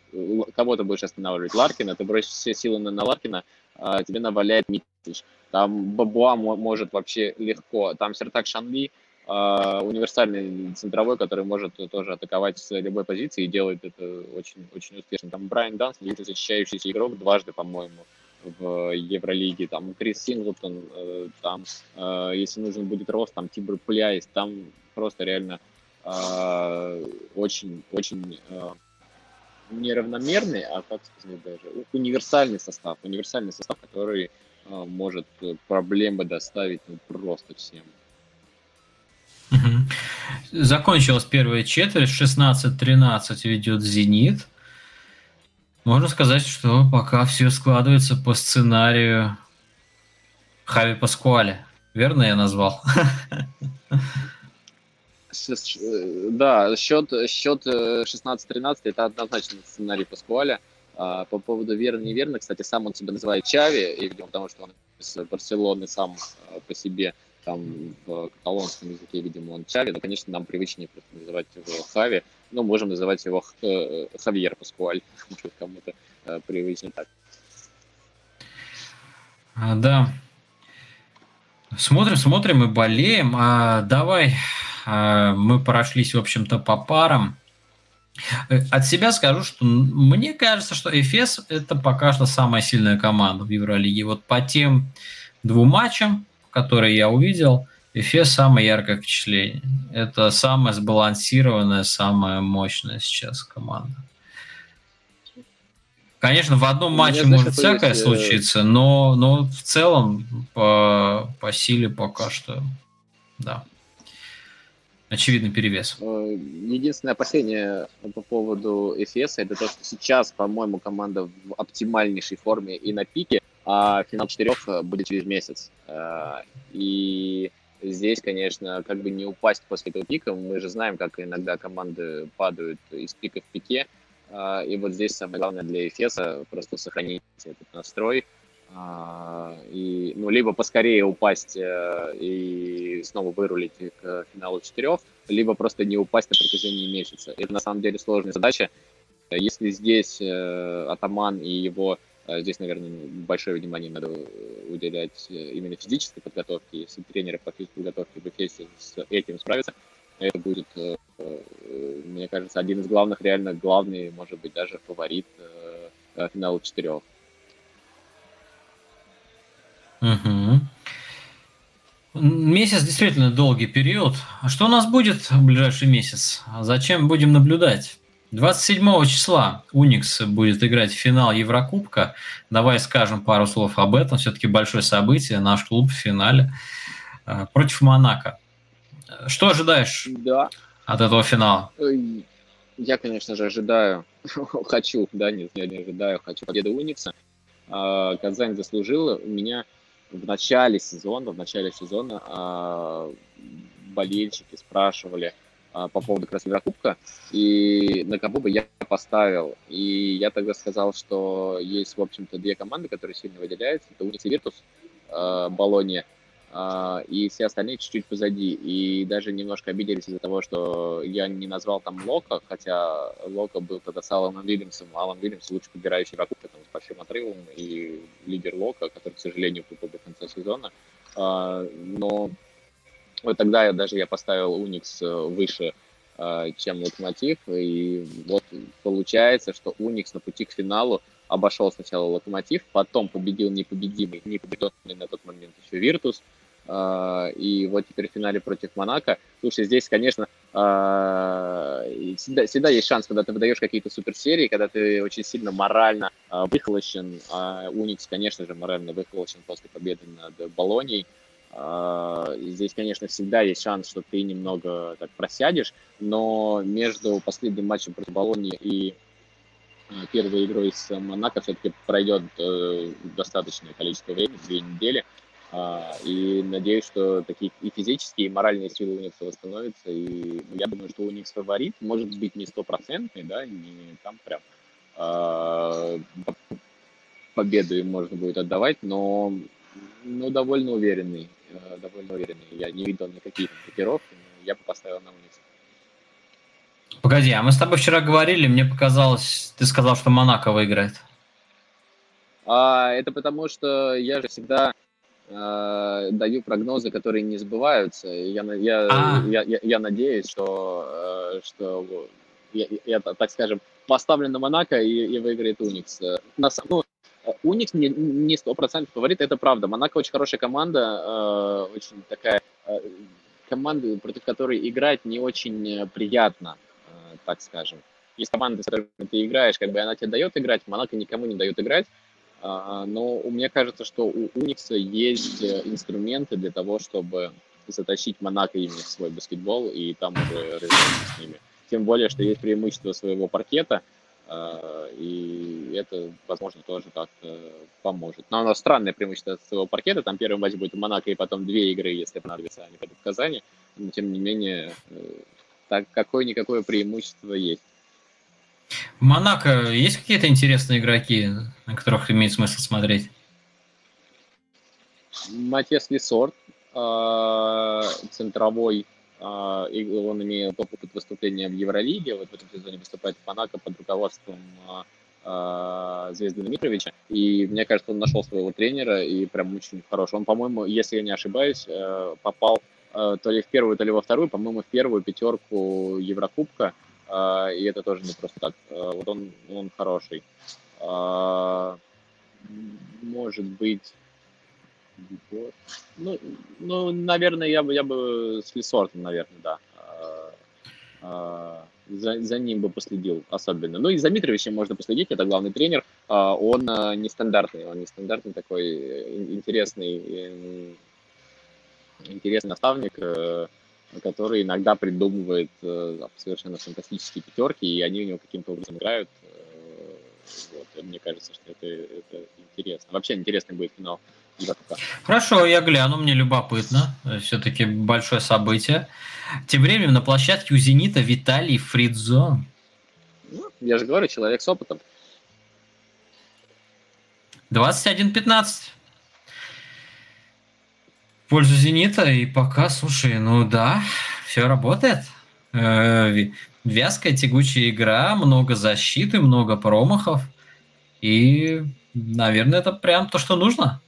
кого ты будешь останавливать? Ларкина, ты бросишь все силы на, на Ларкина, э, тебе наваляет Митич. Там Бабуа может вообще легко. Там Сертак Шанли, универсальный центровой, который может тоже атаковать с любой позиции и делает это очень, очень успешно. Там Брайан Данс, защищающийся игрок дважды, по-моему, в Евролиге. Там Крис Синглтон, э, там, э, если нужен будет рост, там Тибр Пляйс, там просто реально очень-очень э, неравномерный, а как сказать даже, универсальный состав, универсальный состав, который может проблемы доставить ну, просто всем. Закончилась первая четверть, 16-13 ведет «Зенит». Можно сказать, что пока все складывается по сценарию Хави Паскуале. Верно я назвал? Да, счет, счет 16-13 это однозначно сценарий Паскуаля. А, по поводу верно-неверно, кстати, сам он себя называет Чави, и, потому что он из Барселоны сам а, по себе там в каталонском языке, видимо, он Чави, но, конечно, нам привычнее просто называть его Хави, но можем называть его э, Хавьер Паскуаль, кому-то э, привычнее так. А, да. Смотрим, смотрим и болеем. А, давай а, мы прошлись, в общем-то, по парам. Э, от себя скажу, что мне кажется, что Эфес – это пока что самая сильная команда в Евролиге. Вот по тем двум матчам, который я увидел, Эфес самое яркое впечатление. Это самая сбалансированная, самая мощная сейчас команда. Конечно, в одном матче Мне, может всякое есть... Случиться, но, но в целом по, по силе пока что, да. Очевидный перевес. Э, единственное опасение по поводу ЭФС это то, что сейчас, по-моему, команда в оптимальнейшей форме и на пике, а финал четырех э, будет через месяц. Э, и здесь, конечно, как бы не упасть после этого пика. Мы же знаем, как иногда команды падают из пика в пике. Э, и вот здесь самое главное для Эфеса просто сохранить этот настрой. И, ну, либо поскорее упасть и снова вырулить к финалу четырех, либо просто не упасть на протяжении месяца. Это на самом деле сложная задача. Если здесь Атаман и его Здесь, наверное, большое внимание надо уделять именно физической подготовке. Если тренеры по физподготовке в Эфесе с этим справятся, это будет, мне кажется, один из главных, реально главный, может быть, даже фаворит финала четырех. Угу. Месяц действительно долгий период. А что у нас будет в ближайший месяц? Зачем будем наблюдать? 27 числа Уникс будет играть в финал Еврокубка. Давай скажем пару слов об этом. Все-таки большое событие. Наш клуб в финале э, против Монако. Что ожидаешь да. от этого финала? Я, конечно же, ожидаю, хочу, да, нет, я не ожидаю, хочу победы Уникса. А, Казань заслужила. У меня в начале сезона, в начале сезона э, болельщики спрашивали по поводу как раз Еврокубка, и на кого бы я поставил. И я тогда сказал, что есть, в общем-то, две команды, которые сильно выделяются. Это Уникс и Виртус, э, Болония. А, и все остальные чуть-чуть позади. И даже немножко обиделись из-за того, что я не назвал там Лока, хотя Лока был тогда с Аланом Вильямсом. Алан Вильямс лучше подбирающий вокруг, потому с большим отрывом, и лидер Лока, который, к сожалению, выпал до конца сезона. А, но вот тогда я даже я поставил Уникс э, выше, а, чем Локомотив, и вот получается, что Уникс на пути к финалу обошел сначала Локомотив, потом победил непобедимый, непобеденный на тот момент еще Виртус, а, и вот теперь в финале против Монако. Слушай, здесь, конечно, а, всегда, всегда есть шанс, когда ты выдаешь какие-то суперсерии, когда ты очень сильно морально а, выхолощен. Уникс, конечно же, морально выхолощен после победы над Болонией. Здесь, конечно, всегда есть шанс, что ты немного так просядешь, но между последним матчем против Болонии и первой игрой с Монако все-таки пройдет э, достаточное количество времени, две недели. А, и надеюсь, что такие и физические, и моральные силы Уникса восстановятся. И я думаю, что Уникс фаворит. Может быть, не стопроцентный, да, не там прям а, победу им можно будет отдавать, но ну, довольно уверенный. Э, довольно уверенный. Я не видел никаких группировок, я бы поставил на Уникс. Погоди, а мы с тобой вчера говорили, мне показалось, ты сказал, что Монако выиграет. А, это потому, что я же всегда э, даю прогнозы, которые не сбываются. Я, я, а. я, я, я надеюсь, что, э, что я, я, так скажем, поставлю на Монако и, и выиграет Уникс. На, ну, Уникс не, не 100% фаворит, это правда. Монако очень хорошая команда, э, очень такая э, команда, против которой играть не очень приятно, э, так скажем. Есть команды, с которыми ты играешь, как бы она тебе дает играть, Монако никому не дает играть. Но мне кажется, что у Уникса есть инструменты для того, чтобы затащить Монако именно в свой баскетбол и там уже разбираться с ними. Тем более, что есть преимущество своего паркета, и это, возможно, тоже как-то поможет. Но оно странное преимущество своего паркета. Там первый матч будет в Монако, и потом две игры, если понадобится, они пойдут в Казани. Но, тем не менее, э, так какое-никакое преимущество есть. В Монако есть какие-то интересные игроки, на которых имеет смысл смотреть? Матьяс Лисорт, а, центровой, он имеет опыт выступления в Евролиге, вот в этом сезоне выступает в Монако под руководством а, Звезды Дмитровича. И мне кажется, он нашел своего тренера и прям очень хороший. Он, по-моему, если я не ошибаюсь, попал то ли в первую, то ли во вторую, по-моему, в первую пятерку Еврокубка. А, и это тоже не просто так. А, вот он, он хороший. А, может быть, ну, ну, наверное, я бы, я бы с Лесортом, наверное, да. За, за ним бы последил особенно. Ну и за Митровичем можно последить, это главный тренер. Он нестандартный, он нестандартный такой э, интересный, интересный наставник, э, который иногда придумывает э, совершенно фантастические пятерки, и они у него каким-то образом играют. Э, вот, мне кажется, что это, это интересно. Вообще интересный будет финал. Хорошо, я гляну, мне любопытно. Все-таки большое событие. Тем временем на площадке у «Зенита» Виталий Фридзон. Ну, я же говорю, человек с опытом. 21-15 пользу «Зенита», и пока, слушай, ну да, все работает. Э, вязкая, тягучая игра, много защиты, много промахов. И наверное, это прям то, что нужно.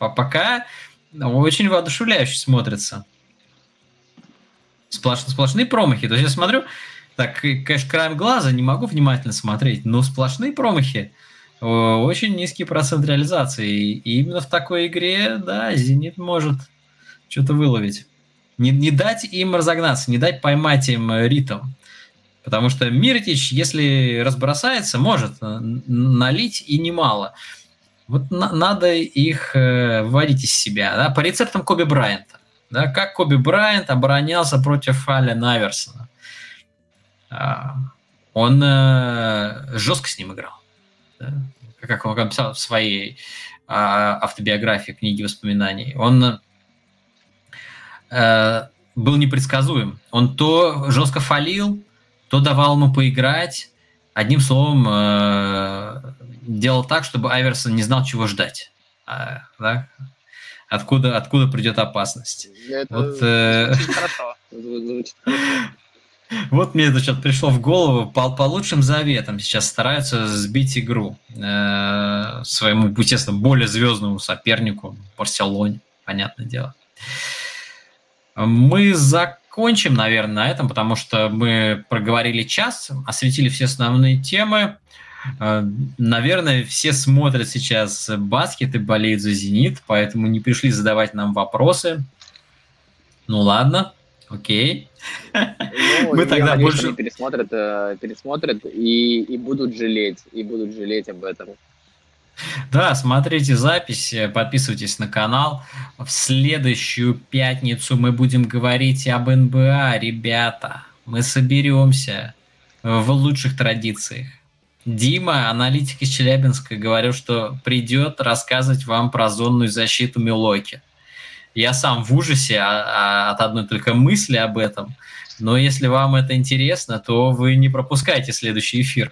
Пока очень воодушевляюще смотрится. Сплош, сплошные промахи. То есть я смотрю, так, конечно, краем глаза не могу внимательно смотреть, но сплошные промахи. Очень низкий процент реализации. И именно в такой игре, да, Зенит может что-то выловить. Не, не дать им разогнаться, не дать поймать им ритм. Потому что Миртич, если разбросается, может налить и немало. Вот на, надо их э, вводить из себя. Да? По рецептам Коби Брайанта. Да? Как Коби Брайант оборонялся против Аля Наверсона. А, он э, жестко с ним играл. Да? Как он написал в своей э, автобиографии, книге воспоминаний. Он э, был непредсказуем. Он то жестко фалил, то давал ему поиграть. Одним словом, э, делал так, чтобы Айверсон не знал, чего ждать. А, да? Откуда, откуда придет опасность. Это вот, э... хорошо. Вот мне это что-то пришло в голову. По, по лучшим заветам сейчас стараются сбить игру э, своему, естественно, более звездному сопернику Барселоне, понятное дело. Мы закончим, наверное, на этом, потому что мы проговорили час, осветили все основные темы. Э, наверное, все смотрят сейчас баскет и болеют за «Зенит», поэтому не пришли задавать нам вопросы. Ну ладно, окей. Ну, Мы тогда надеюсь, больше... Они пересмотрят, э, пересмотрят и, и будут жалеть, и будут жалеть об этом. Да, смотрите запись, подписывайтесь на канал. В следующую пятницу мы будем говорить об НБА, ребята. Мы соберемся в лучших традициях. Дима, аналитик из Челябинска, говорил, что придет рассказывать вам про зонную защиту Милоки. Я сам в ужасе от одной только мысли об этом. Но если вам это интересно, то вы не пропускайте следующий эфир.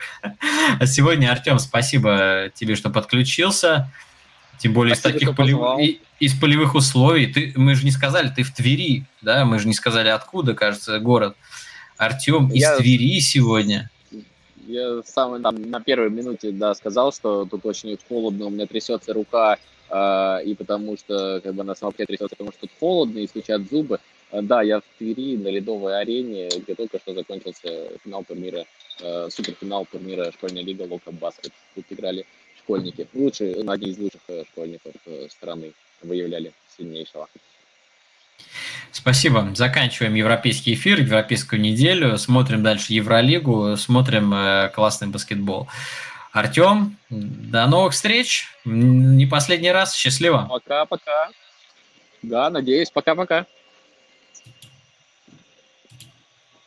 А сегодня, Артем, спасибо тебе, что подключился. Тем более из таких полев... из полевых условий. Ты... Мы же не сказали, ты в Твери, да? Мы же не сказали, откуда, кажется, город. Артем из Твери сегодня. Я сам там на первой минуте, да, сказал, что тут очень холодно, у меня трясется рука, э, и потому что, как бы, на самом деле трясется, потому что тут холодно, и стучат зубы. Э, да, я в Твери на ледовой арене, где только что закончился финал турнира, э, суперфинал турнира «Школьная лига Лока Баскет». Тут играли школьники. Лучшие, одни из лучших школьников э, страны выявляли сильнейшего. Спасибо. Заканчиваем европейский эфир, европейскую неделю. Смотрим дальше Евролигу, смотрим э, классный баскетбол. Артем, до новых встреч. Не последний раз. Счастливо. Пока-пока. Да, надеюсь. Пока-пока.